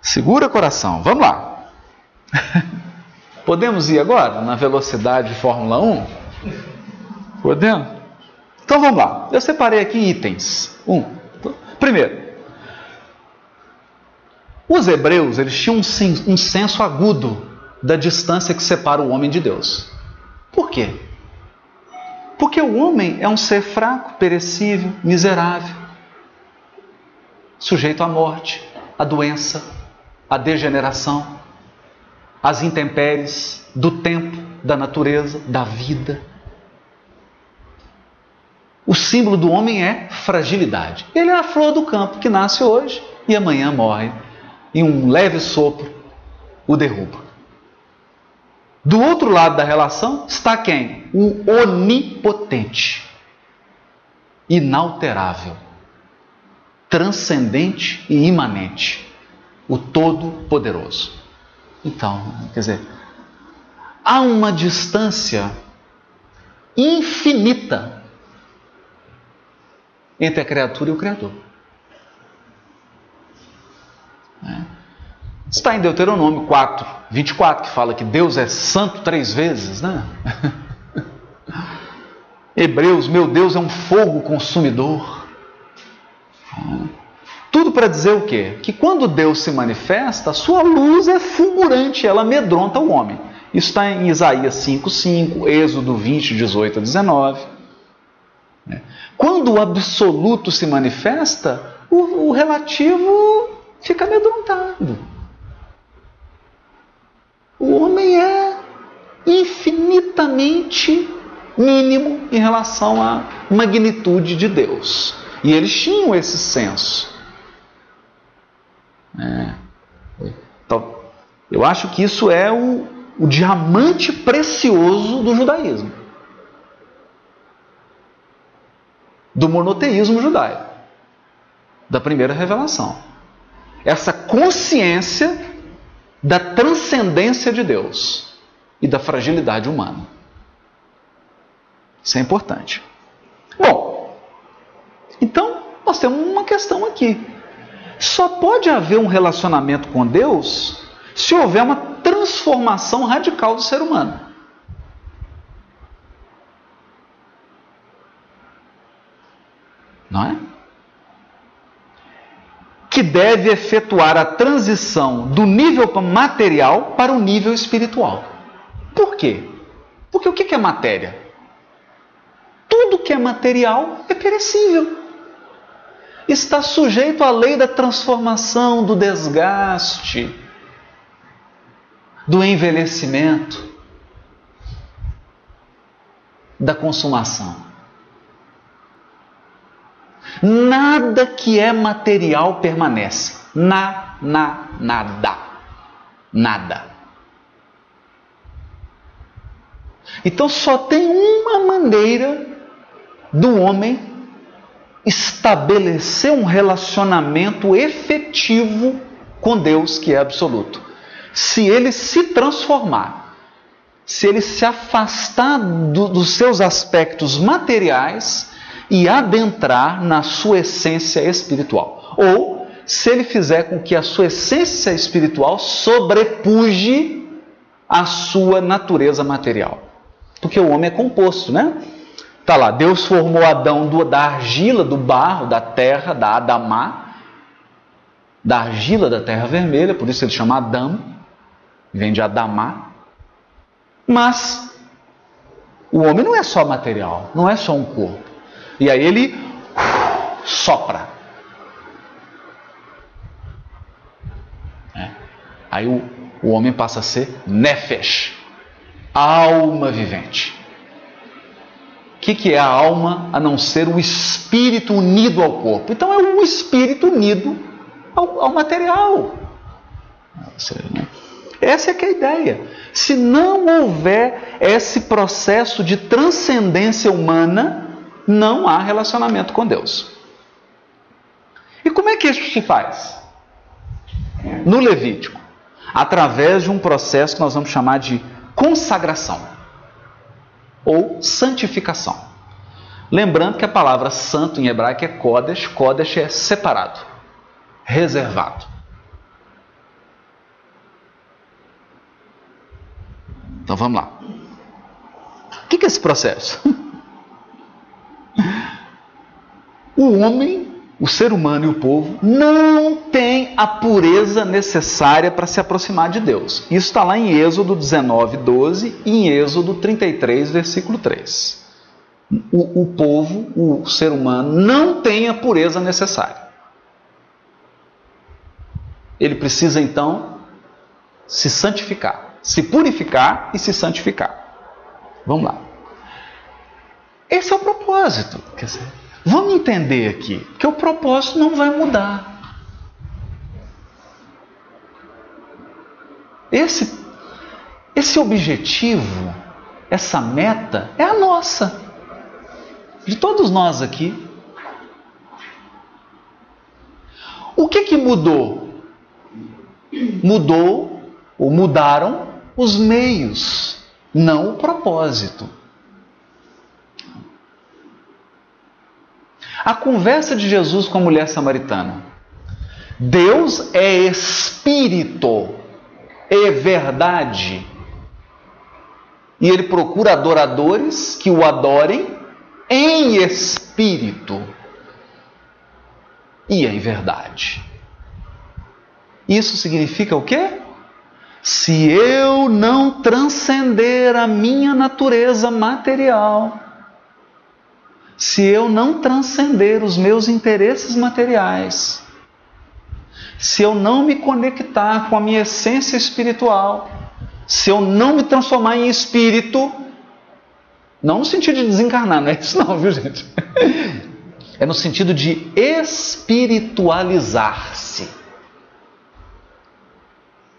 Segura coração, vamos lá. [LAUGHS] Podemos ir agora na velocidade de Fórmula 1? Podemos? Então vamos lá. Eu separei aqui itens. Um. Primeiro, os hebreus eles tinham um, um senso agudo da distância que separa o homem de Deus. Por quê? Porque o homem é um ser fraco, perecível, miserável, sujeito à morte, à doença, à degeneração, às intempéries do tempo, da natureza, da vida. O símbolo do homem é fragilidade. Ele é a flor do campo que nasce hoje e amanhã morre e um leve sopro o derruba. Do outro lado da relação está quem? O onipotente, inalterável, transcendente e imanente, o todo-poderoso. Então, quer dizer, há uma distância infinita entre a criatura e o Criador. Né? Está em Deuteronômio 4, 24, que fala que Deus é santo três vezes, né? [LAUGHS] Hebreus, meu Deus é um fogo consumidor. Tudo para dizer o quê? Que quando Deus se manifesta, a sua luz é fulgurante, ela amedronta o homem. Isso está em Isaías 5,5, Êxodo 20, 18 a 19. Quando o absoluto se manifesta, o, o relativo fica amedrontado. O homem é infinitamente mínimo em relação à magnitude de Deus. E eles tinham esse senso. É. Então, eu acho que isso é o, o diamante precioso do judaísmo, do monoteísmo judaico, da primeira revelação. Essa consciência da transcendência de Deus e da fragilidade humana. Isso é importante. Bom, então nós temos uma questão aqui. Só pode haver um relacionamento com Deus se houver uma transformação radical do ser humano. Não é? Que deve efetuar a transição do nível material para o nível espiritual. Por quê? Porque o que é matéria? Tudo que é material é perecível. Está sujeito à lei da transformação, do desgaste, do envelhecimento, da consumação. Nada que é material permanece. Na, na, nada. Nada. Então só tem uma maneira do homem estabelecer um relacionamento efetivo com Deus, que é absoluto. Se ele se transformar, se ele se afastar do, dos seus aspectos materiais e adentrar na sua essência espiritual. Ou se ele fizer com que a sua essência espiritual sobrepuje a sua natureza material. Porque o homem é composto, né? Tá lá, Deus formou Adão do, da argila, do barro, da terra, da Adamá, da argila da terra vermelha, por isso ele chama Adão, vem de Adamá. Mas o homem não é só material, não é só um corpo. E aí ele sopra. É. Aí o, o homem passa a ser nefesh, alma vivente. O que, que é a alma a não ser o espírito unido ao corpo? Então é o espírito unido ao, ao material. Essa é que é a ideia. Se não houver esse processo de transcendência humana, não há relacionamento com Deus. E como é que isso se faz? No Levítico, através de um processo que nós vamos chamar de consagração ou santificação. Lembrando que a palavra santo em hebraico é Kodesh, Kodesh é separado, reservado. Então vamos lá. O que é esse processo? [LAUGHS] O homem o ser humano e o povo não têm a pureza necessária para se aproximar de Deus. Isso está lá em Êxodo 19, 12 e em Êxodo 33, versículo 3. O, o povo, o ser humano, não tem a pureza necessária. Ele precisa então se santificar, se purificar e se santificar. Vamos lá. Esse é o propósito. Quer dizer, Vamos entender aqui que o propósito não vai mudar. Esse, esse objetivo, essa meta é a nossa, de todos nós aqui. O que, que mudou? Mudou ou mudaram os meios, não o propósito. A conversa de Jesus com a mulher samaritana. Deus é espírito, é verdade. E ele procura adoradores que o adorem em espírito e em verdade. Isso significa o quê? Se eu não transcender a minha natureza material, se eu não transcender os meus interesses materiais, se eu não me conectar com a minha essência espiritual, se eu não me transformar em espírito, não no sentido de desencarnar, não é isso não, viu gente? É no sentido de espiritualizar-se.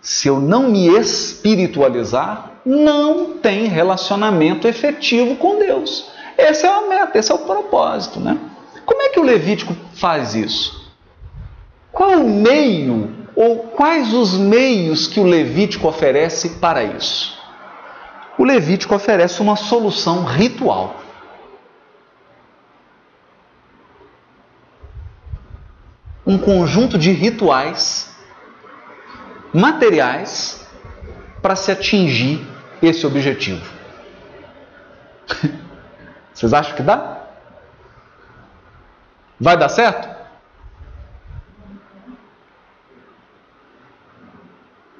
Se eu não me espiritualizar, não tem relacionamento efetivo com Deus. Essa é a meta, esse é o propósito, né? Como é que o Levítico faz isso? Qual o meio ou quais os meios que o Levítico oferece para isso? O Levítico oferece uma solução ritual. Um conjunto de rituais materiais para se atingir esse objetivo. [LAUGHS] Vocês acham que dá? Vai dar certo?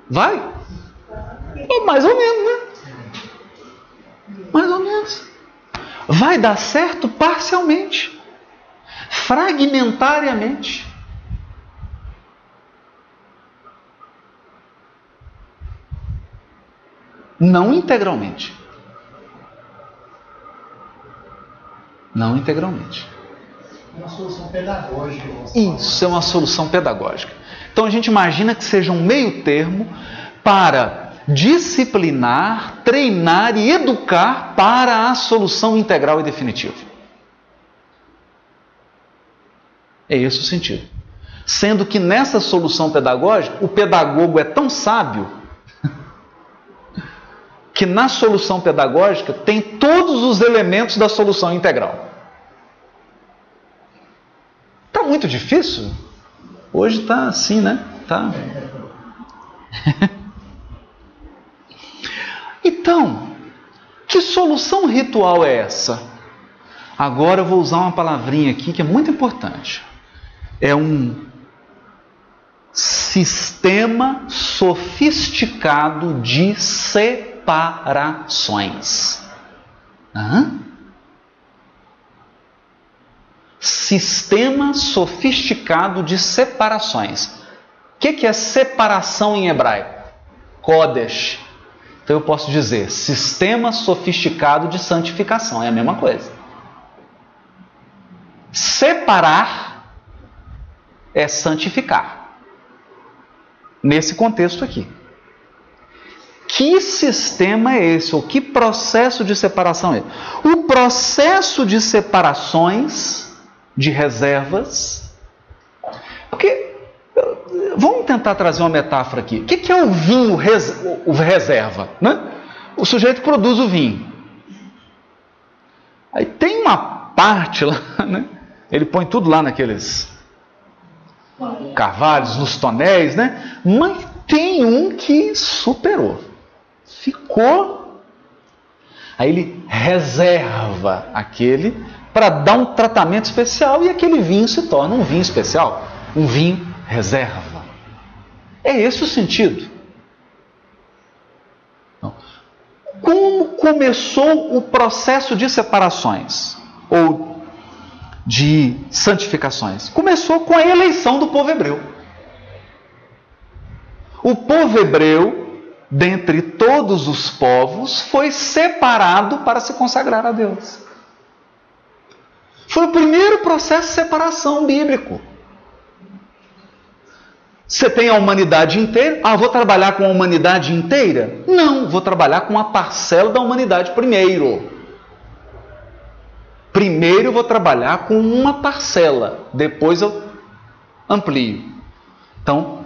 Vai? mais ou menos, né? Mais ou menos. Vai dar certo parcialmente, fragmentariamente. Não integralmente. Não integralmente. Uma solução pedagógica. Isso é uma solução pedagógica. Então a gente imagina que seja um meio termo para disciplinar, treinar e educar para a solução integral e definitiva. É esse o sentido. Sendo que nessa solução pedagógica, o pedagogo é tão sábio [LAUGHS] que na solução pedagógica tem todos os elementos da solução integral. Está muito difícil? Hoje está assim, né? Tá. [LAUGHS] então, que solução ritual é essa? Agora eu vou usar uma palavrinha aqui que é muito importante. É um sistema sofisticado de separações. Hã? Sistema sofisticado de separações. O que, que é separação em hebraico? Kodesh. Então eu posso dizer sistema sofisticado de santificação, é a mesma coisa. Separar é santificar. Nesse contexto aqui. Que sistema é esse? Ou que processo de separação é esse? O processo de separações de reservas. Porque, vamos tentar trazer uma metáfora aqui. O que é o vinho res, o reserva? Né? O sujeito produz o vinho. Aí tem uma parte lá, [LAUGHS] né? ele põe tudo lá naqueles carvalhos, nos tonéis, né? Mas tem um que superou. Ficou. Aí ele reserva aquele para dar um tratamento especial e aquele vinho se torna um vinho especial, um vinho reserva. É esse o sentido. Como começou o processo de separações ou de santificações? Começou com a eleição do povo hebreu. O povo hebreu, dentre todos os povos, foi separado para se consagrar a Deus. Foi o primeiro processo de separação bíblico. Você tem a humanidade inteira? Ah, vou trabalhar com a humanidade inteira? Não, vou trabalhar com uma parcela da humanidade primeiro. Primeiro vou trabalhar com uma parcela, depois eu amplio. Então,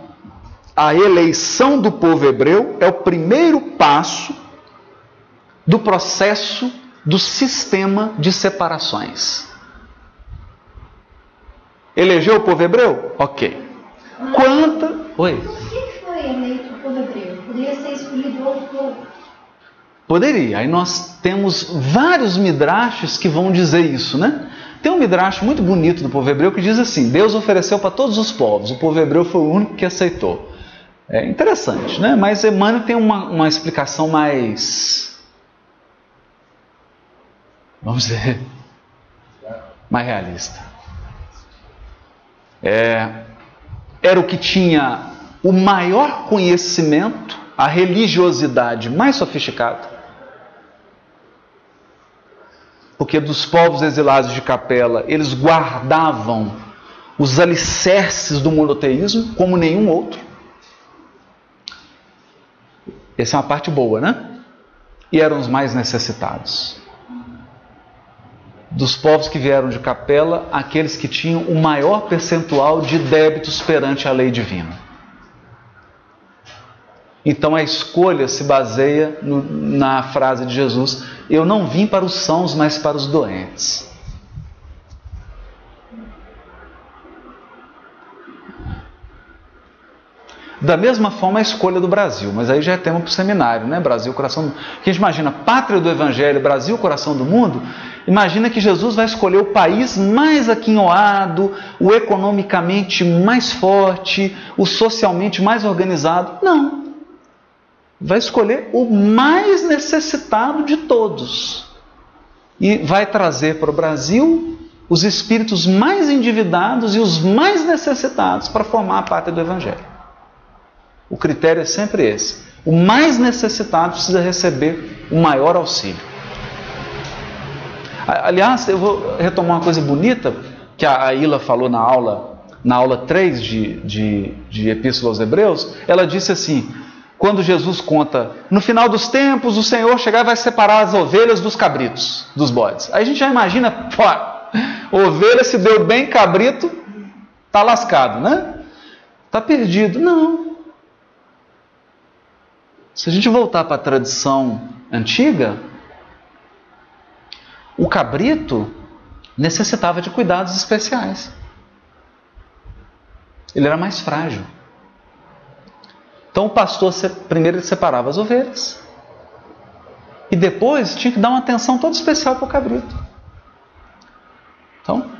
a eleição do povo hebreu é o primeiro passo do processo do sistema de separações. Elegeu o povo hebreu? Ok. Quanta. Oi. Por que foi eleito o povo hebreu? Poderia ser escolhido outro povo? Poderia. Aí nós temos vários midrashes que vão dizer isso, né? Tem um midrash muito bonito do povo hebreu que diz assim: Deus ofereceu para todos os povos, o povo hebreu foi o único que aceitou. É interessante, né? Mas Emmanuel tem uma, uma explicação mais. Vamos dizer. [LAUGHS] mais realista é, era o que tinha o maior conhecimento, a religiosidade mais sofisticada. Porque dos povos exilados de Capela, eles guardavam os alicerces do monoteísmo como nenhum outro. Essa é uma parte boa, né? e eram os mais necessitados. Dos povos que vieram de Capela, aqueles que tinham o maior percentual de débitos perante a lei divina. Então a escolha se baseia no, na frase de Jesus: Eu não vim para os sãos, mas para os doentes. Da mesma forma, a escolha do Brasil, mas aí já é tema para o seminário, né? Brasil, coração do Que a gente imagina, pátria do Evangelho, Brasil, coração do mundo. Imagina que Jesus vai escolher o país mais aquinhoado, o economicamente mais forte, o socialmente mais organizado. Não. Vai escolher o mais necessitado de todos. E vai trazer para o Brasil os espíritos mais endividados e os mais necessitados para formar a pátria do Evangelho. O critério é sempre esse. O mais necessitado precisa receber o maior auxílio. Aliás, eu vou retomar uma coisa bonita que a Ila falou na aula, na aula 3 de, de, de Epístola aos Hebreus. Ela disse assim: quando Jesus conta, no final dos tempos, o Senhor chegar e vai separar as ovelhas dos cabritos, dos bodes. Aí a gente já imagina, pô, ovelha se deu bem, cabrito, tá lascado, né? Tá perdido. Não. Se a gente voltar para a tradição antiga, o cabrito necessitava de cuidados especiais. Ele era mais frágil. Então o pastor primeiro ele separava as ovelhas e depois tinha que dar uma atenção toda especial para o cabrito. Então,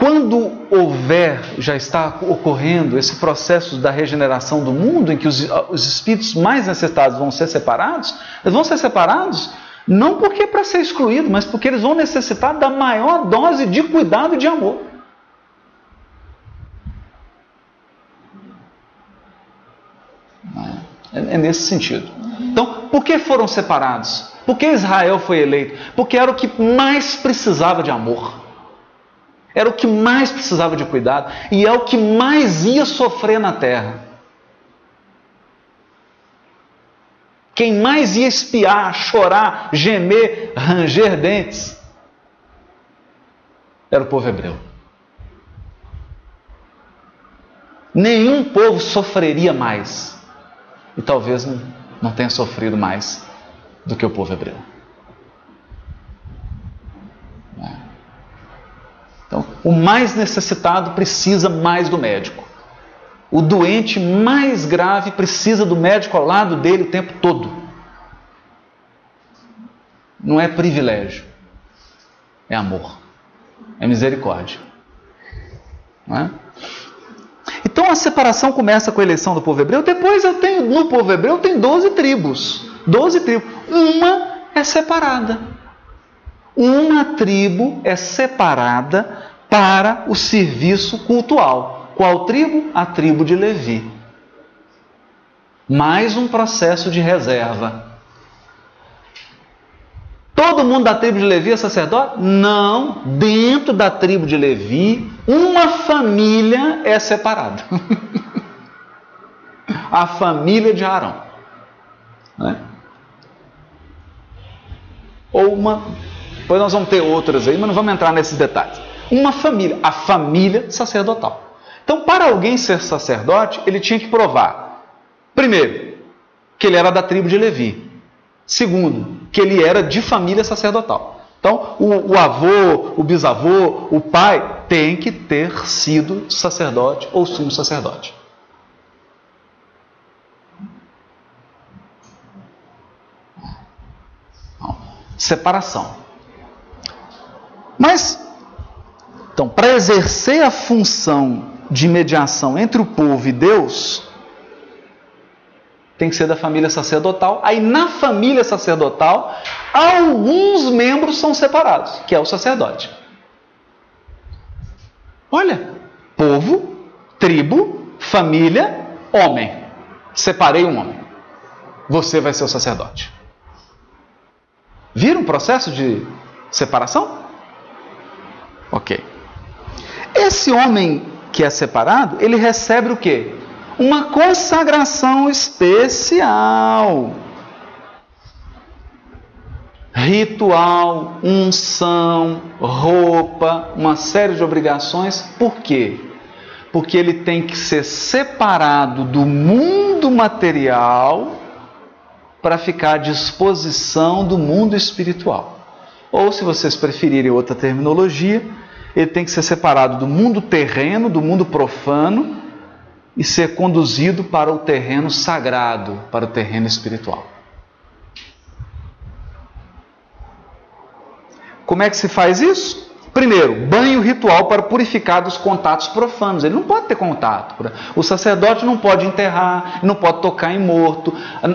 quando houver, já está ocorrendo esse processo da regeneração do mundo, em que os, os espíritos mais necessitados vão ser separados, eles vão ser separados não porque é para ser excluído, mas porque eles vão necessitar da maior dose de cuidado e de amor. É, é nesse sentido. Então, por que foram separados? Por que Israel foi eleito? Porque era o que mais precisava de amor. Era o que mais precisava de cuidado e é o que mais ia sofrer na terra. Quem mais ia espiar, chorar, gemer, ranger dentes era o povo hebreu. Nenhum povo sofreria mais e talvez não, tenha sofrido mais do que o povo hebreu. Então, o mais necessitado precisa mais do médico. O doente mais grave precisa do médico ao lado dele o tempo todo. Não é privilégio, é amor, é misericórdia. É? Então a separação começa com a eleição do povo hebreu. Depois eu tenho, no povo hebreu, tem 12 tribos. 12 tribos. Uma é separada. Uma tribo é separada para o serviço cultual. Qual tribo? A tribo de Levi. Mais um processo de reserva. Todo mundo da tribo de Levi é sacerdote? Não. Dentro da tribo de Levi, uma família é separada. [LAUGHS] a família de Arão. Né? Ou uma depois nós vamos ter outras aí, mas não vamos entrar nesses detalhes. Uma família, a família sacerdotal. Então, para alguém ser sacerdote, ele tinha que provar, primeiro, que ele era da tribo de Levi. Segundo, que ele era de família sacerdotal. Então, o, o, avô, o bisavô, o pai tem que ter sido sacerdote ou sumo sacerdote. Separação. Mas, então, para exercer a função de mediação entre o povo e Deus, tem que ser da família sacerdotal. Aí, na família sacerdotal, alguns membros são separados, que é o sacerdote. Olha, povo, tribo, família, homem. Separei um homem. Você vai ser o sacerdote. Viram o processo de separação? Ok. Esse homem que é separado, ele recebe o quê? Uma consagração especial. ritual, unção, roupa, uma série de obrigações. Por quê? Porque ele tem que ser separado do mundo material para ficar à disposição do mundo espiritual. Ou, se vocês preferirem outra terminologia, ele tem que ser separado do mundo terreno, do mundo profano e ser conduzido para o terreno sagrado, para o terreno espiritual. Como é que se faz isso? Primeiro, banho ritual para purificar dos contatos profanos. Ele não pode ter contato. O sacerdote não pode enterrar, não pode tocar em morto.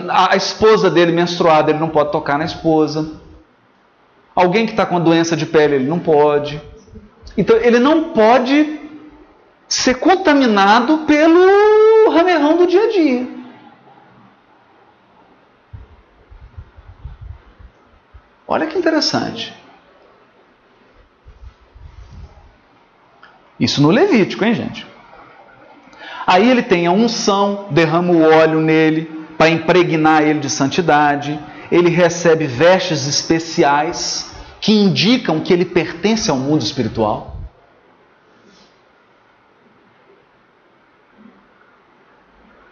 A esposa dele menstruada, ele não pode tocar na esposa. Alguém que está com doença de pele, ele não pode. Então, ele não pode ser contaminado pelo ramerrão do dia a dia. Olha que interessante. Isso no Levítico, hein, gente? Aí ele tem a unção, derrama o óleo nele para impregnar ele de santidade. Ele recebe vestes especiais que indicam que ele pertence ao mundo espiritual.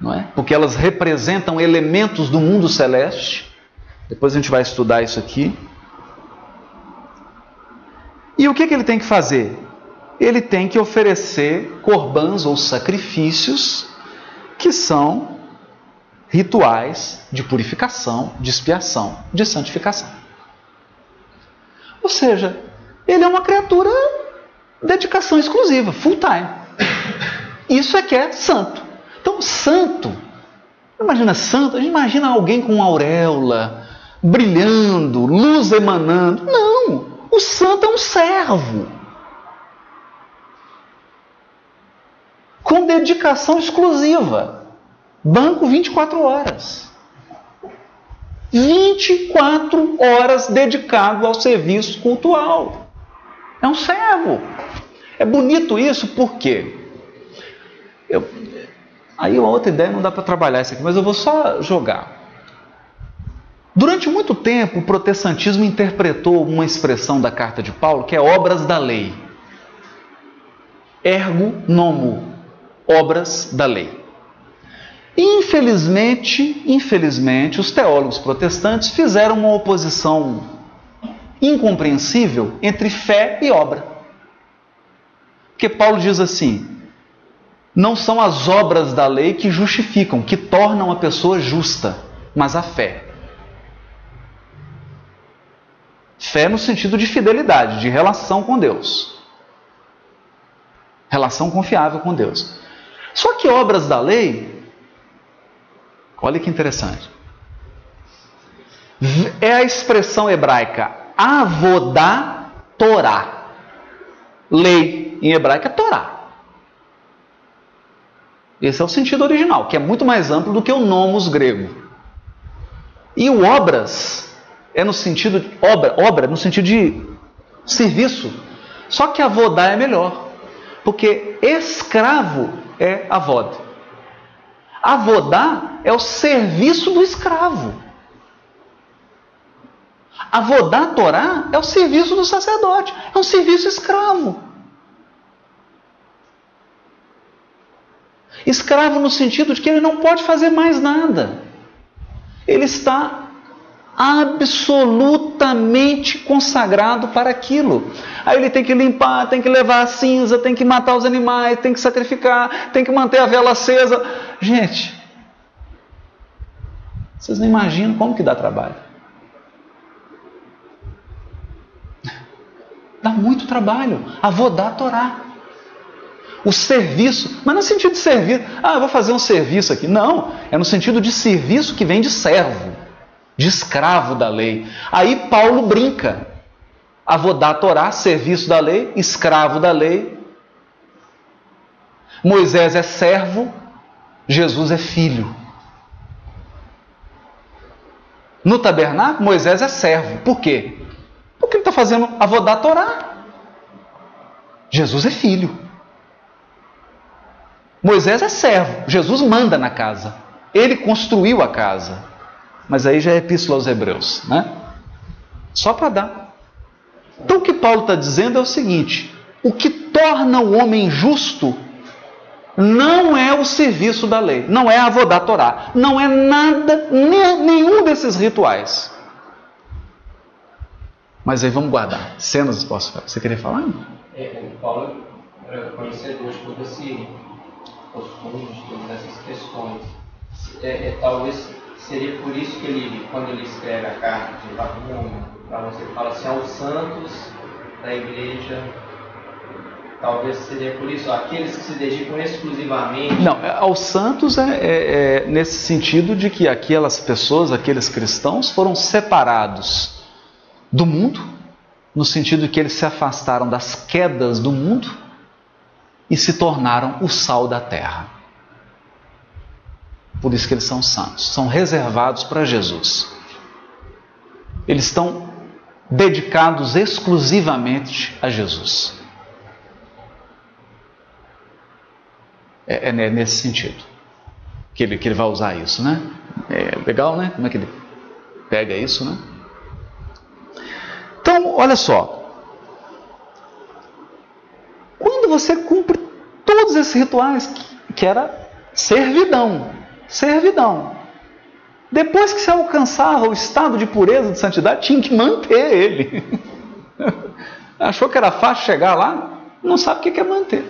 Não é? Porque elas representam elementos do mundo celeste. Depois a gente vai estudar isso aqui. E o que, que ele tem que fazer? ele tem que oferecer corbãs ou sacrifícios que são rituais de purificação, de expiação, de santificação. Ou seja, ele é uma criatura dedicação exclusiva, full time. Isso é que é santo. Então, santo, imagina santo, a gente imagina alguém com auréola, brilhando, luz emanando. Não, o santo é um servo. com dedicação exclusiva. Banco 24 horas. 24 horas dedicado ao serviço cultual. É um servo. É bonito isso porque eu, aí uma outra ideia não dá para trabalhar isso aqui, mas eu vou só jogar. Durante muito tempo, o protestantismo interpretou uma expressão da carta de Paulo que é obras da lei. Ergo nomo, obras da lei. Infelizmente, infelizmente, os teólogos protestantes fizeram uma oposição incompreensível entre fé e obra. Porque Paulo diz assim: não são as obras da lei que justificam, que tornam a pessoa justa, mas a fé. Fé no sentido de fidelidade, de relação com Deus. Relação confiável com Deus. Só que obras da lei, olha que interessante, é a expressão hebraica avodá Torá. Lei em hebraico é Torá. Esse é o sentido original, que é muito mais amplo do que o nomos grego. E o obras é no sentido de, obra, obra no sentido de serviço. Só que avodá é melhor. Porque escravo é avod. Avodar é o serviço do escravo. Avodar a Torá é o serviço do sacerdote, é um serviço escravo. Escravo no sentido de que ele não pode fazer mais nada. Ele está absolutamente consagrado para aquilo. Aí ele tem que limpar, tem que levar a cinza, tem que matar os animais, tem que sacrificar, tem que manter a vela acesa. Gente, vocês não imaginam como que dá trabalho. Dá muito trabalho. Avodar a Torá. O serviço, mas é no sentido de servir, ah, vou fazer um serviço aqui. Não, é no sentido de serviço que vem de servo de escravo da lei. Aí Paulo brinca. Avodá Torá, serviço da lei, escravo da lei. Moisés é servo, Jesus é filho. No tabernáculo, Moisés é servo. Por quê? Porque ele está fazendo avodá Torá. Jesus é filho. Moisés é servo. Jesus manda na casa. Ele construiu a casa. Mas aí já é epístola aos Hebreus, né? Só para dar. Então o que Paulo está dizendo é o seguinte: o que torna o homem justo não é o serviço da lei, não é a Avodá Torá, não é nada, nenhum desses rituais. Mas aí vamos guardar. Cenas posso Você queria falar? É, o Paulo era conhecedor de todos esses costumes, todas essas questões. É, é, talvez seria por isso que ele, quando ele escreve a carta de para você fala assim aos santos da igreja Talvez seria por isso, aqueles que se dedicam exclusivamente. Não, é, aos santos é, é, é, nesse sentido de que aquelas pessoas, aqueles cristãos, foram separados do mundo, no sentido de que eles se afastaram das quedas do mundo e se tornaram o sal da terra. Por isso que eles são santos, são reservados para Jesus. Eles estão dedicados exclusivamente a Jesus. É, é, nesse sentido que ele, que ele vai usar isso, né? É legal, né? Como é que ele pega isso, né? Então, olha só. Quando você cumpre todos esses rituais, que, que era servidão, servidão. Depois que você alcançava o estado de pureza, de santidade, tinha que manter ele. [LAUGHS] Achou que era fácil chegar lá? Não sabe o que é manter.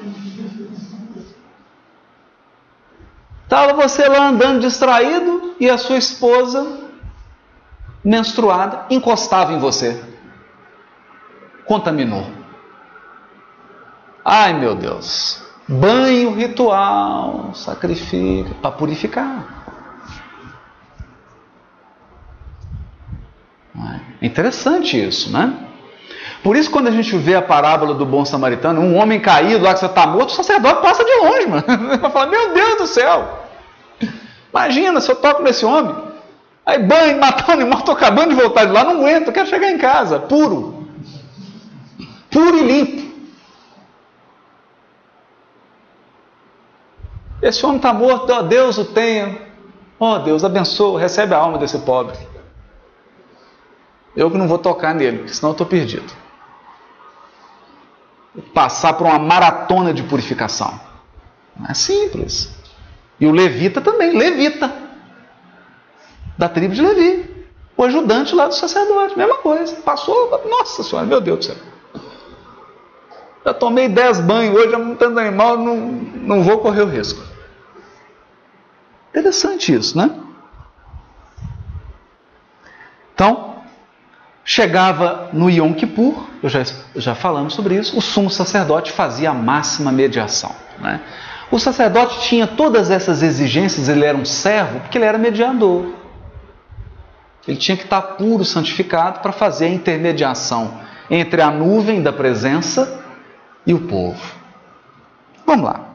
Estava você lá andando distraído e a sua esposa, menstruada, encostava em você. Contaminou. Ai meu Deus. Banho ritual, sacrifica, para purificar. É interessante isso, né? Por isso, quando a gente vê a parábola do bom samaritano, um homem caído lá que você está morto, o sacerdote passa de longe, mano. [LAUGHS] Vai falar: Meu Deus do céu, Imagina se eu toco nesse homem. Aí banho, um animal, estou acabando de voltar de lá, não aguento, quero chegar em casa, puro. Puro e limpo. Esse homem está morto, ó, Deus o tenha. Ó Deus, abençoa, recebe a alma desse pobre. Eu que não vou tocar nele, senão eu estou perdido. Passar por uma maratona de purificação. Não é simples. E o levita também, levita, da tribo de Levi. O ajudante lá do sacerdote, mesma coisa. Passou, nossa senhora, meu Deus do céu. Já tomei dez banhos hoje, já montando animal, não, não vou correr o risco. Interessante isso, né? Então, chegava no Yom Kippur, eu já, já falamos sobre isso, o sumo sacerdote fazia a máxima mediação. Né? O sacerdote tinha todas essas exigências, ele era um servo, porque ele era mediador. Ele tinha que estar puro, santificado, para fazer a intermediação entre a nuvem da presença e o povo. Vamos lá.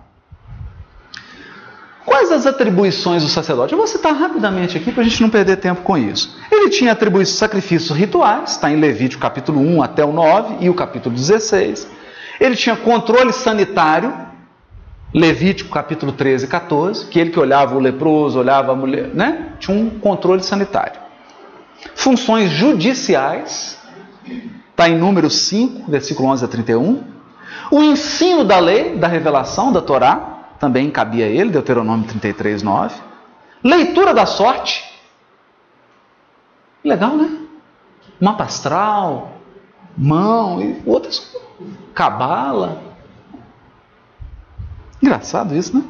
Quais as atribuições do sacerdote? Eu vou citar rapidamente aqui para a gente não perder tempo com isso. Ele tinha atribuições sacrifícios rituais, está em Levítico capítulo 1 até o 9 e o capítulo 16. Ele tinha controle sanitário, Levítico capítulo 13 e 14, que ele que olhava o leproso, olhava a mulher, né? Tinha um controle sanitário. Funções judiciais, está em número 5, versículo 11 a 31. O ensino da lei, da revelação, da Torá, também cabia a ele, Deuteronômio 33, 9. Leitura da sorte. Legal, né? Mapa astral, mão e outras. Cabala. Engraçado isso, né?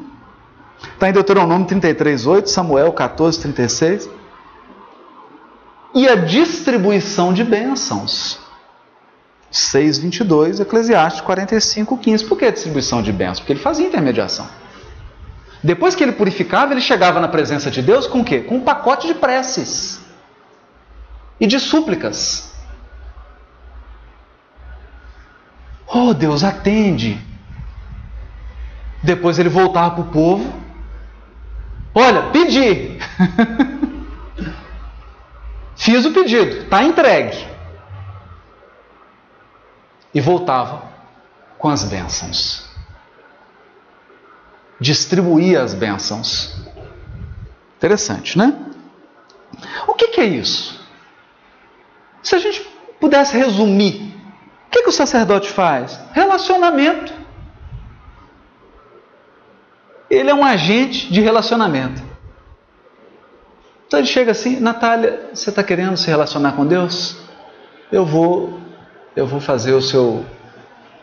Está em Deuteronômio 33, 8, Samuel 14, 36. E a distribuição de bênçãos. 6, 22, Eclesiastes 45, 15. Por que distribuição de bênçãos? Porque ele fazia intermediação. Depois que ele purificava, ele chegava na presença de Deus com o quê? Com um pacote de preces e de súplicas. Oh, Deus, atende depois ele voltava para o povo. Olha, pedi. [LAUGHS] Fiz o pedido, está entregue. E voltava com as bênçãos. Distribuía as bênçãos. Interessante, né? O que, que é isso? Se a gente pudesse resumir, o que, que o sacerdote faz? Relacionamento. Ele é um agente de relacionamento. Então ele chega assim, Natália, você está querendo se relacionar com Deus? Eu vou, eu vou fazer o seu,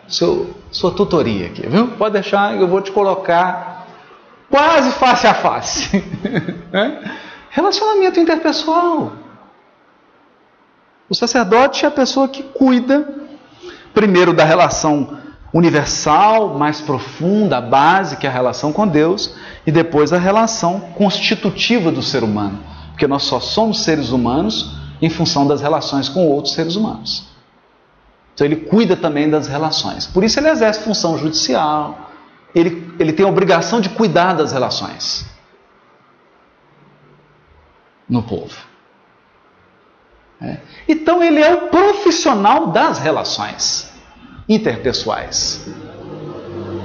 seu, sua tutoria aqui, viu? Pode deixar, eu vou te colocar quase face a face. [LAUGHS] Relacionamento interpessoal. O sacerdote é a pessoa que cuida, primeiro, da relação universal, mais profunda, a base, que é a relação com Deus, e depois a relação constitutiva do ser humano, porque nós só somos seres humanos em função das relações com outros seres humanos. Então ele cuida também das relações. Por isso ele exerce função judicial, ele, ele tem a obrigação de cuidar das relações no povo. É. Então ele é o profissional das relações interpessoais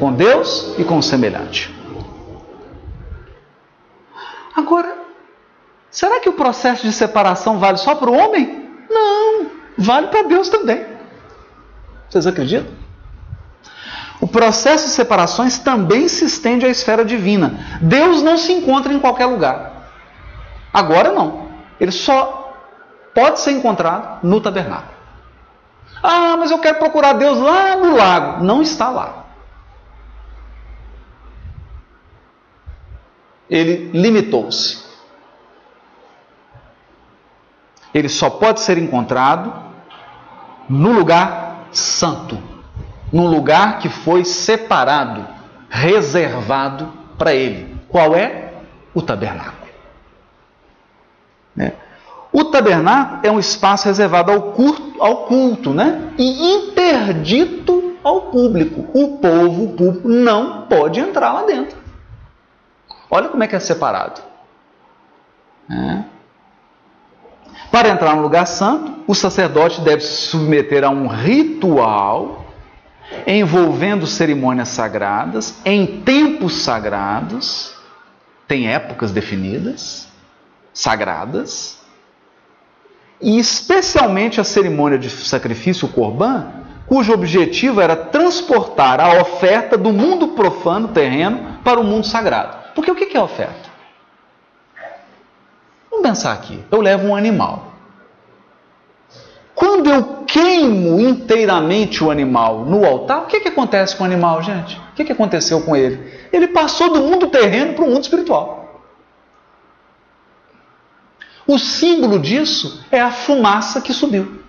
com Deus e com o semelhante. Agora, será que o processo de separação vale só para o homem? Não, vale para Deus também. Vocês acreditam? O processo de separações também se estende à esfera divina. Deus não se encontra em qualquer lugar. Agora não. Ele só pode ser encontrado no tabernáculo. Ah, mas eu quero procurar Deus lá no lago. Não está lá. Ele limitou-se. Ele só pode ser encontrado no lugar santo, num lugar que foi separado, reservado para ele. Qual é? O tabernáculo. Né? O tabernáculo é um espaço reservado ao culto, ao culto né? e interdito ao público. O povo, o público, não pode entrar lá dentro. Olha como é que é separado. É. Para entrar no lugar santo, o sacerdote deve se submeter a um ritual envolvendo cerimônias sagradas, em tempos sagrados, tem épocas definidas, sagradas, e especialmente a cerimônia de sacrifício, o Corban, cujo objetivo era transportar a oferta do mundo profano, terreno, para o mundo sagrado. Porque o que é oferta? Vamos pensar aqui. Eu levo um animal. Quando eu queimo inteiramente o animal no altar, o que, que acontece com o animal, gente? O que, que aconteceu com ele? Ele passou do mundo terreno para o mundo espiritual. O símbolo disso é a fumaça que subiu.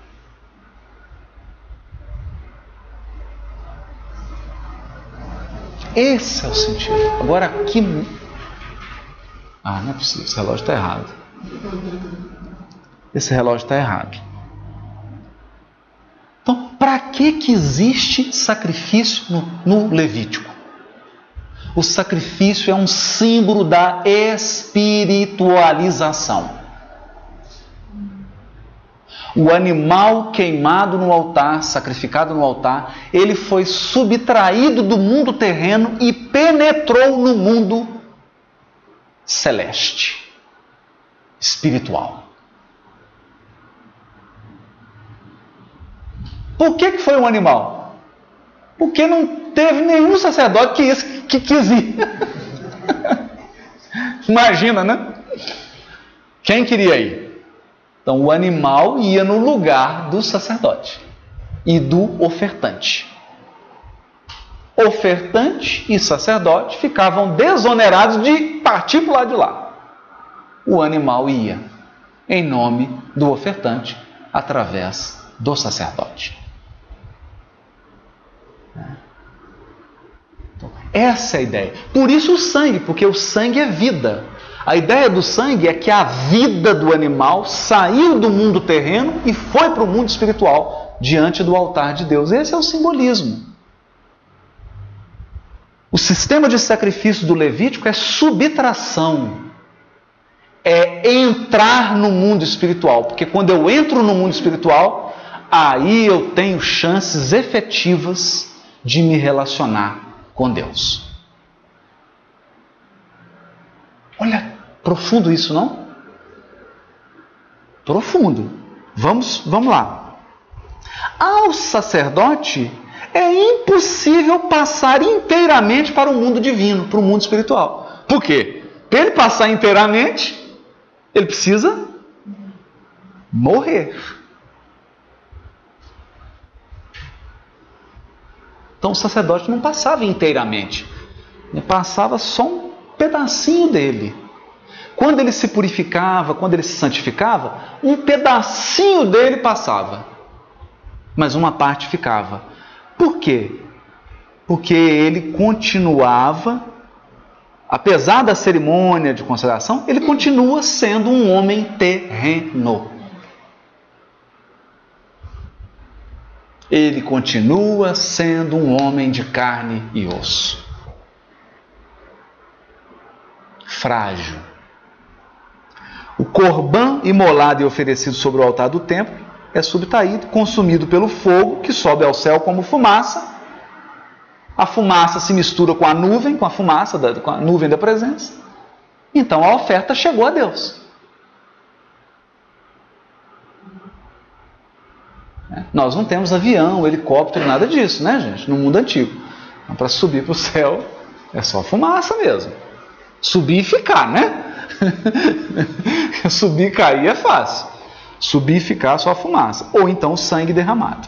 Esse é o sentido. Agora aqui. Ah, não é possível, esse relógio está errado. Esse relógio está errado. Então, para que, que existe sacrifício no, no Levítico? O sacrifício é um símbolo da espiritualização. O animal queimado no altar, sacrificado no altar, ele foi subtraído do mundo terreno e penetrou no mundo celeste, espiritual. Por que, que foi um animal? Porque não teve nenhum sacerdote que, quis, que quis ir. [LAUGHS] Imagina, né? Quem queria ir? Então o animal ia no lugar do sacerdote e do ofertante. Ofertante e sacerdote ficavam desonerados de partir para o lado de lá. O animal ia em nome do ofertante através do sacerdote. Essa é a ideia. Por isso o sangue, porque o sangue é vida. A ideia do sangue é que a vida do animal saiu do mundo terreno e foi para o mundo espiritual, diante do altar de Deus. Esse é o simbolismo. O sistema de sacrifício do Levítico é subtração, é entrar no mundo espiritual, porque quando eu entro no mundo espiritual, aí eu tenho chances efetivas de me relacionar com Deus. Olha Profundo isso, não? Profundo. Vamos, vamos lá. ao sacerdote é impossível passar inteiramente para o mundo divino, para o mundo espiritual. Por quê? Para ele passar inteiramente, ele precisa morrer. Então o sacerdote não passava inteiramente, ele passava só um pedacinho dele. Quando ele se purificava, quando ele se santificava, um pedacinho dele passava, mas uma parte ficava. Por quê? Porque ele continuava, apesar da cerimônia de consagração, ele continua sendo um homem terreno. ele continua sendo um homem de carne e osso. Frágil. O corban imolado e oferecido sobre o altar do templo é subtraído, consumido pelo fogo que sobe ao céu como fumaça. A fumaça se mistura com a nuvem, com a fumaça, da, com a nuvem da presença. Então a oferta chegou a Deus. Nós não temos avião, helicóptero, nada disso, né, gente? No mundo antigo. Então, para subir para o céu é só fumaça mesmo. Subir e ficar, né? [LAUGHS] subir e cair é fácil. Subir e ficar só fumaça. Ou então sangue derramado,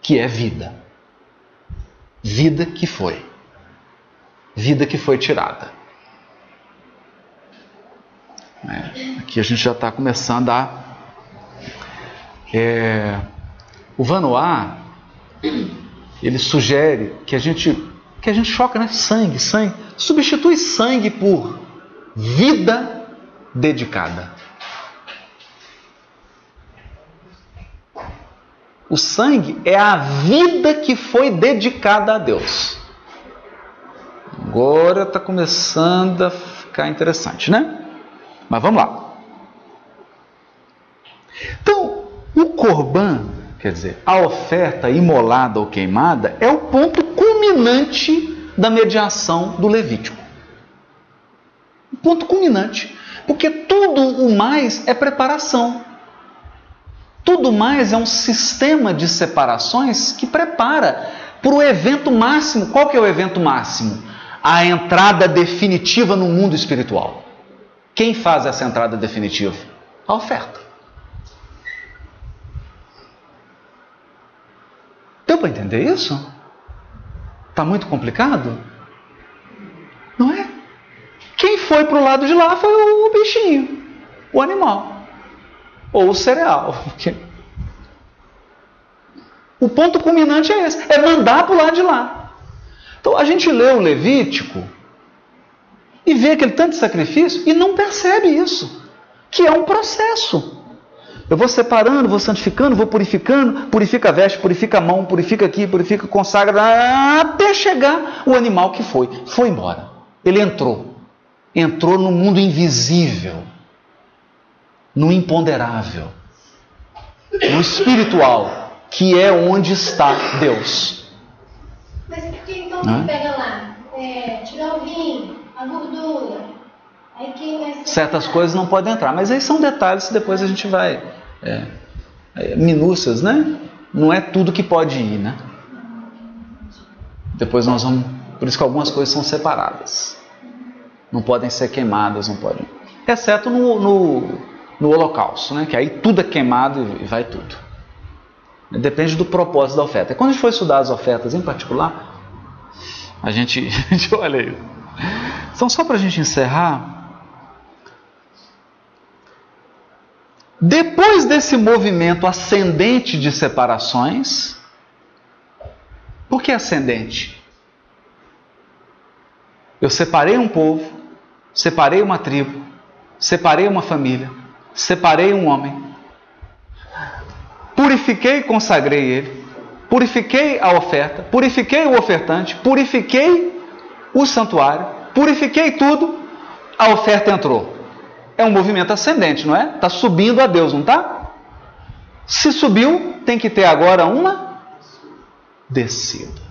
que é vida. Vida que foi. Vida que foi tirada. É, aqui a gente já está começando a é, o Vanoá, ele sugere que a gente que a gente choca, né? Sangue, sangue. Substitui sangue por vida dedicada. O sangue é a vida que foi dedicada a Deus. Agora está começando a ficar interessante, né? Mas vamos lá. Então, o corban, quer dizer, a oferta imolada ou queimada, é o ponto culminante da mediação do Levítico. O ponto culminante. Porque tudo o mais é preparação. Tudo mais é um sistema de separações que prepara para o evento máximo. Qual que é o evento máximo? A entrada definitiva no mundo espiritual. Quem faz essa entrada definitiva? A oferta. Deu para entender isso? Está muito complicado? Não é? Quem foi para o lado de lá foi o bichinho, o animal, ou o cereal. [LAUGHS] O ponto culminante é esse: é mandar para o lado de lá. Então a gente lê o Levítico e vê aquele tanto de sacrifício e não percebe isso, que é um processo. Eu vou separando, vou santificando, vou purificando, purifica a veste, purifica a mão, purifica aqui, purifica, consagra, até chegar o animal que foi. Foi embora. Ele entrou. Entrou no mundo invisível, no imponderável, no espiritual, que é onde está Deus. Mas por que então você pega lá? É, tirar o vinho, a gordura, Certas coisas não podem entrar, mas aí são detalhes que depois a gente vai. É, é, minúcias, né? Não é tudo que pode ir, né? Depois nós vamos. Por isso que algumas coisas são separadas. Não podem ser queimadas, não podem. Exceto no, no, no holocausto, né? Que aí tudo é queimado e vai tudo. Depende do propósito da oferta. Quando a gente for estudar as ofertas em particular, a gente, [LAUGHS] a gente olha aí. Então, só para a gente encerrar, Depois desse movimento ascendente de separações, por que ascendente? Eu separei um povo, separei uma tribo, separei uma família, separei um homem, purifiquei e consagrei ele, purifiquei a oferta, purifiquei o ofertante, purifiquei o santuário, purifiquei tudo, a oferta entrou. É um movimento ascendente, não é? Está subindo a Deus, não está? Se subiu, tem que ter agora uma descida.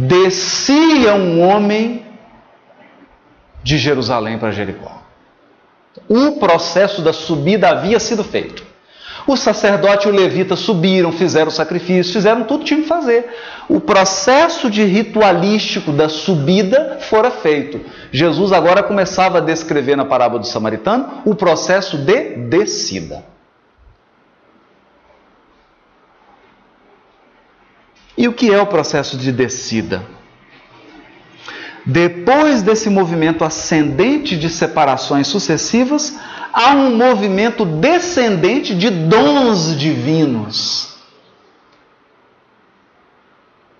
Descia um homem de Jerusalém para Jericó. O processo da subida havia sido feito. O sacerdote e o levita subiram, fizeram o sacrifício, fizeram tudo que tinham que fazer. O processo de ritualístico da subida fora feito. Jesus agora começava a descrever na parábola do samaritano o processo de descida. E o que é o processo de descida? Depois desse movimento ascendente de separações sucessivas, há um movimento descendente de dons divinos.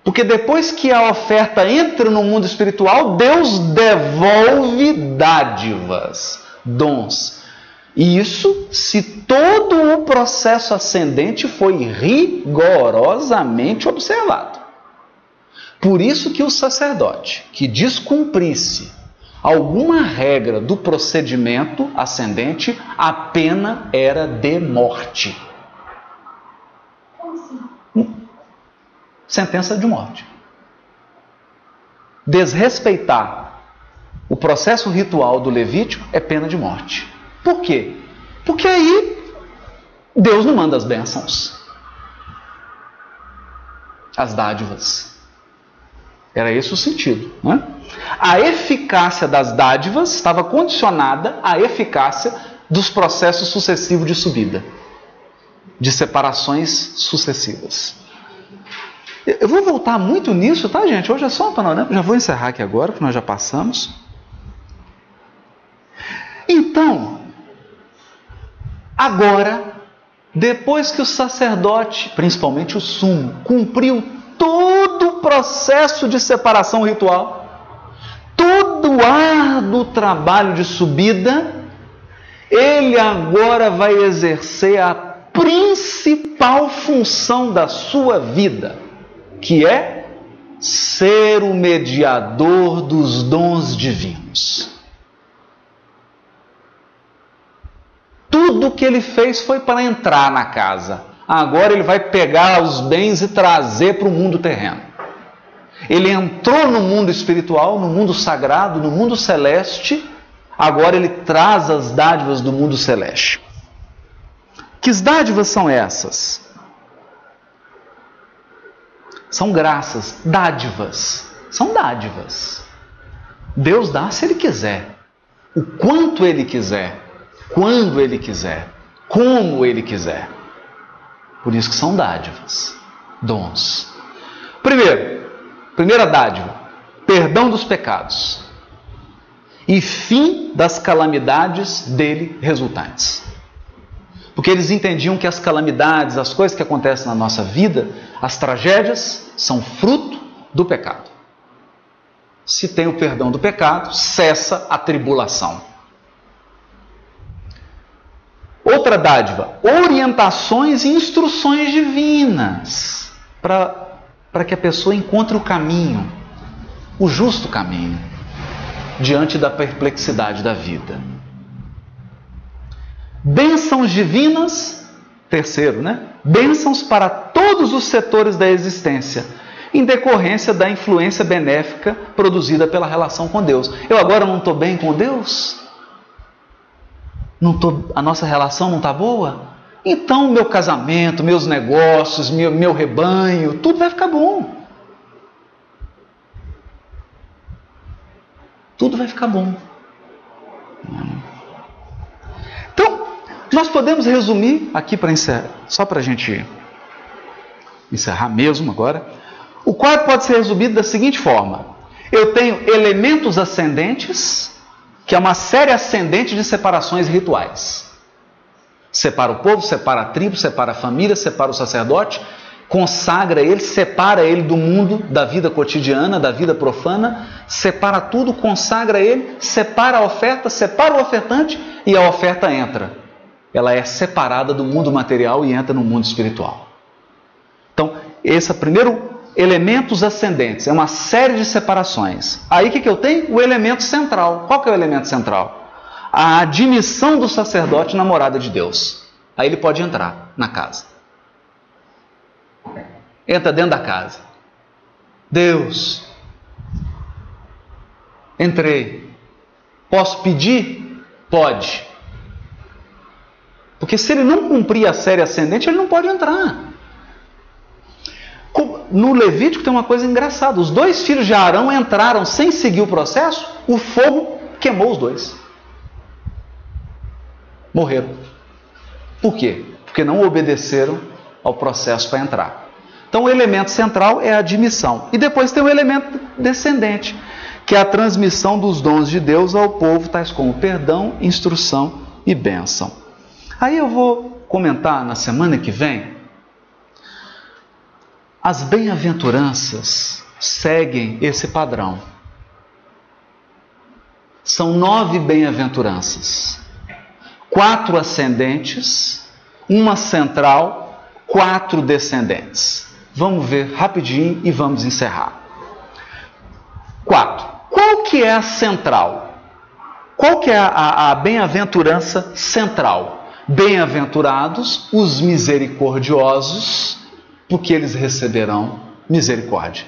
Porque depois que a oferta entra no mundo espiritual, Deus devolve dádivas, dons. Isso se todo o processo ascendente foi rigorosamente observado. Por isso que o sacerdote que descumprisse alguma regra do procedimento ascendente, a pena era de morte. Sentença de morte. Desrespeitar o processo ritual do Levítico é pena de morte. Por quê? Porque aí Deus não manda as bênçãos, as dádivas. Era esse o sentido. Né? A eficácia das dádivas estava condicionada à eficácia dos processos sucessivos de subida, de separações sucessivas. Eu vou voltar muito nisso, tá, gente? Hoje é só um panorama. Já vou encerrar aqui agora, que nós já passamos. Então, agora, depois que o sacerdote, principalmente o sumo, cumpriu todo o processo de separação ritual, todo o árduo trabalho de subida, ele agora vai exercer a principal função da sua vida, que é ser o mediador dos dons divinos. Tudo que ele fez foi para entrar na casa. Agora ele vai pegar os bens e trazer para o mundo terreno. Ele entrou no mundo espiritual, no mundo sagrado, no mundo celeste. Agora ele traz as dádivas do mundo celeste. Que dádivas são essas? São graças, dádivas. São dádivas. Deus dá se Ele quiser, o quanto Ele quiser, quando Ele quiser, como Ele quiser. Por isso que são dádivas, dons. Primeiro, primeira dádiva, perdão dos pecados e fim das calamidades dele resultantes. Porque eles entendiam que as calamidades, as coisas que acontecem na nossa vida, as tragédias, são fruto do pecado. Se tem o perdão do pecado, cessa a tribulação. Outra dádiva, orientações e instruções divinas para que a pessoa encontre o caminho, o justo caminho, diante da perplexidade da vida. Bênçãos divinas, terceiro, né? Bênçãos para todos os setores da existência, em decorrência da influência benéfica produzida pela relação com Deus. Eu agora não estou bem com Deus? Tô, a nossa relação não está boa, então meu casamento, meus negócios, meu, meu rebanho, tudo vai ficar bom. Tudo vai ficar bom. Então, nós podemos resumir aqui para encerrar, só para a gente encerrar mesmo agora. O quadro pode ser resumido da seguinte forma: eu tenho elementos ascendentes que é uma série ascendente de separações rituais. Separa o povo, separa a tribo, separa a família, separa o sacerdote, consagra ele, separa ele do mundo, da vida cotidiana, da vida profana, separa tudo, consagra ele, separa a oferta, separa o ofertante e a oferta entra. Ela é separada do mundo material e entra no mundo espiritual. Então, esse é o primeiro elementos ascendentes, é uma série de separações. Aí o que, que eu tenho? O elemento central. Qual que é o elemento central? A admissão do sacerdote na morada de Deus. Aí ele pode entrar na casa. Entra dentro da casa. Deus, entrei. Posso pedir? Pode. Porque se ele não cumprir a série ascendente, ele não pode entrar. No Levítico tem uma coisa engraçada: os dois filhos de Arão entraram sem seguir o processo, o fogo queimou os dois. Morreram. Por quê? Porque não obedeceram ao processo para entrar. Então o elemento central é a admissão. E depois tem o elemento descendente, que é a transmissão dos dons de Deus ao povo, tais como perdão, instrução e bênção. Aí eu vou comentar na semana que vem. As bem-aventuranças seguem esse padrão. São nove bem-aventuranças: quatro ascendentes, uma central, quatro descendentes. Vamos ver rapidinho e vamos encerrar. Quatro. Qual que é a central? Qual que é a, a, bem-aventurança central? Bem-aventurados os misericordiosos, porque eles receberão misericórdia.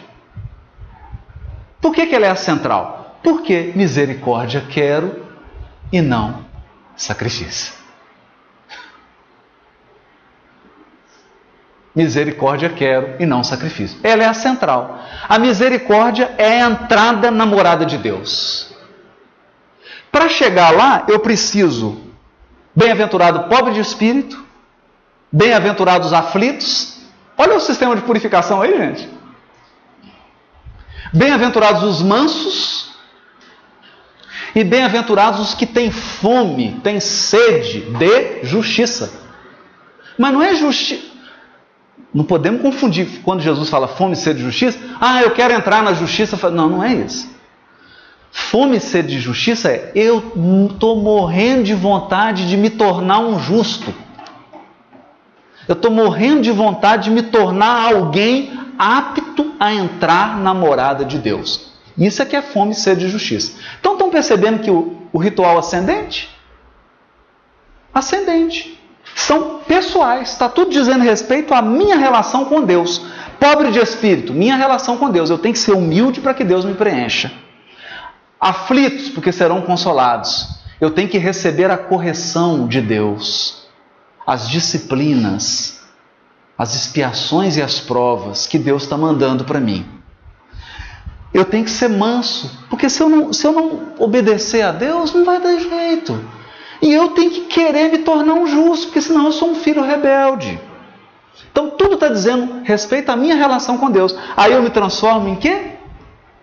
Por que, que ela é a central? Porque misericórdia quero e não sacrifício. Misericórdia quero e não sacrifício. Ela é a central. A misericórdia é a entrada na morada de Deus. Para chegar lá, eu preciso, bem-aventurado pobre de espírito, bem-aventurados aflitos. Olha o sistema de purificação aí, gente. Bem-aventurados os mansos e bem-aventurados os que têm fome, têm sede de justiça. Mas não é justiça. Não podemos confundir quando Jesus fala fome, sede de justiça. Ah, eu quero entrar na justiça. Não, não é isso. Fome e sede de justiça é eu estou morrendo de vontade de me tornar um justo. Eu estou morrendo de vontade de me tornar alguém apto a entrar na morada de Deus. Isso é que é fome e sede de justiça. Então estão percebendo que o, o ritual ascendente? Ascendente são pessoais, está tudo dizendo respeito à minha relação com Deus. Pobre de espírito, minha relação com Deus. Eu tenho que ser humilde para que Deus me preencha. Aflitos, porque serão consolados. Eu tenho que receber a correção de Deus, as disciplinas, as expiações e as provas que Deus está mandando para mim. Eu tenho que ser manso, porque se eu, não, se eu não obedecer a Deus, não vai dar jeito. E eu tenho que querer me tornar um justo, porque senão eu sou um filho rebelde. Então tudo está dizendo respeito à minha relação com Deus. Aí eu me transformo em quê?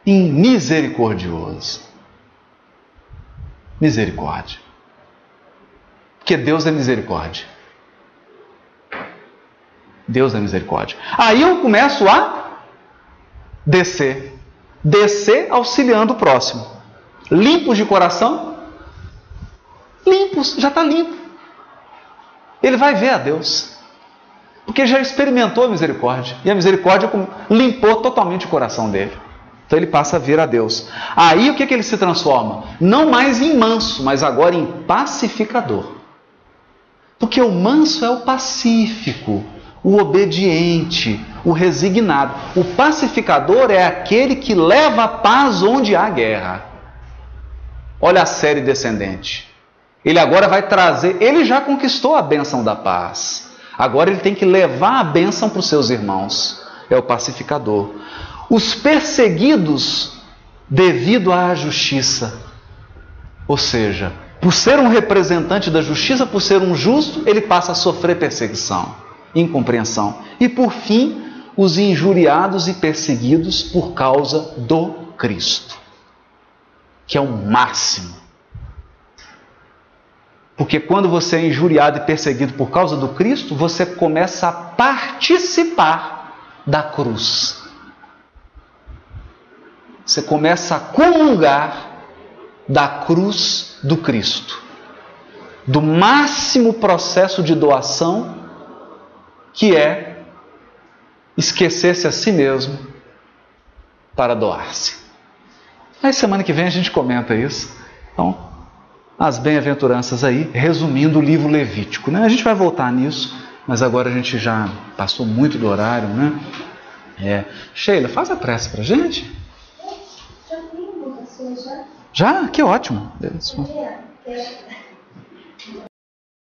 Em misericordioso. Misericórdia. Porque Deus é misericórdia. Deus é misericórdia. Aí eu começo a descer. Descer auxiliando o próximo. Limpos de coração, limpos, já está limpo. Ele vai ver a Deus. Porque já experimentou a misericórdia. E a misericórdia limpou totalmente o coração dele. Então ele passa a ver a Deus. Aí o que, que ele se transforma? Não mais em manso, mas agora em pacificador. Porque o manso é o pacífico, o obediente, o resignado. O pacificador é aquele que leva a paz onde há guerra. Olha a série descendente. Ele agora vai trazer, ele já conquistou a bênção da paz. Agora ele tem que levar a bênção para os seus irmãos. É o pacificador. Os perseguidos devido à justiça. Ou seja, por ser um representante da justiça, por ser um justo, ele passa a sofrer perseguição, incompreensão. E por fim, os injuriados e perseguidos por causa do Cristo, que é o máximo porque quando você é injuriado e perseguido por causa do Cristo, você começa a participar da cruz. Você começa a comungar da cruz do Cristo, do máximo processo de doação que é esquecer-se a si mesmo para doar-se. Aí semana que vem a gente comenta isso. Então, as bem-aventuranças aí, resumindo o livro Levítico. Né? A gente vai voltar nisso, mas agora a gente já passou muito do horário, né? É. Sheila, faz a prece para gente. Já já. Já? Que ótimo. É.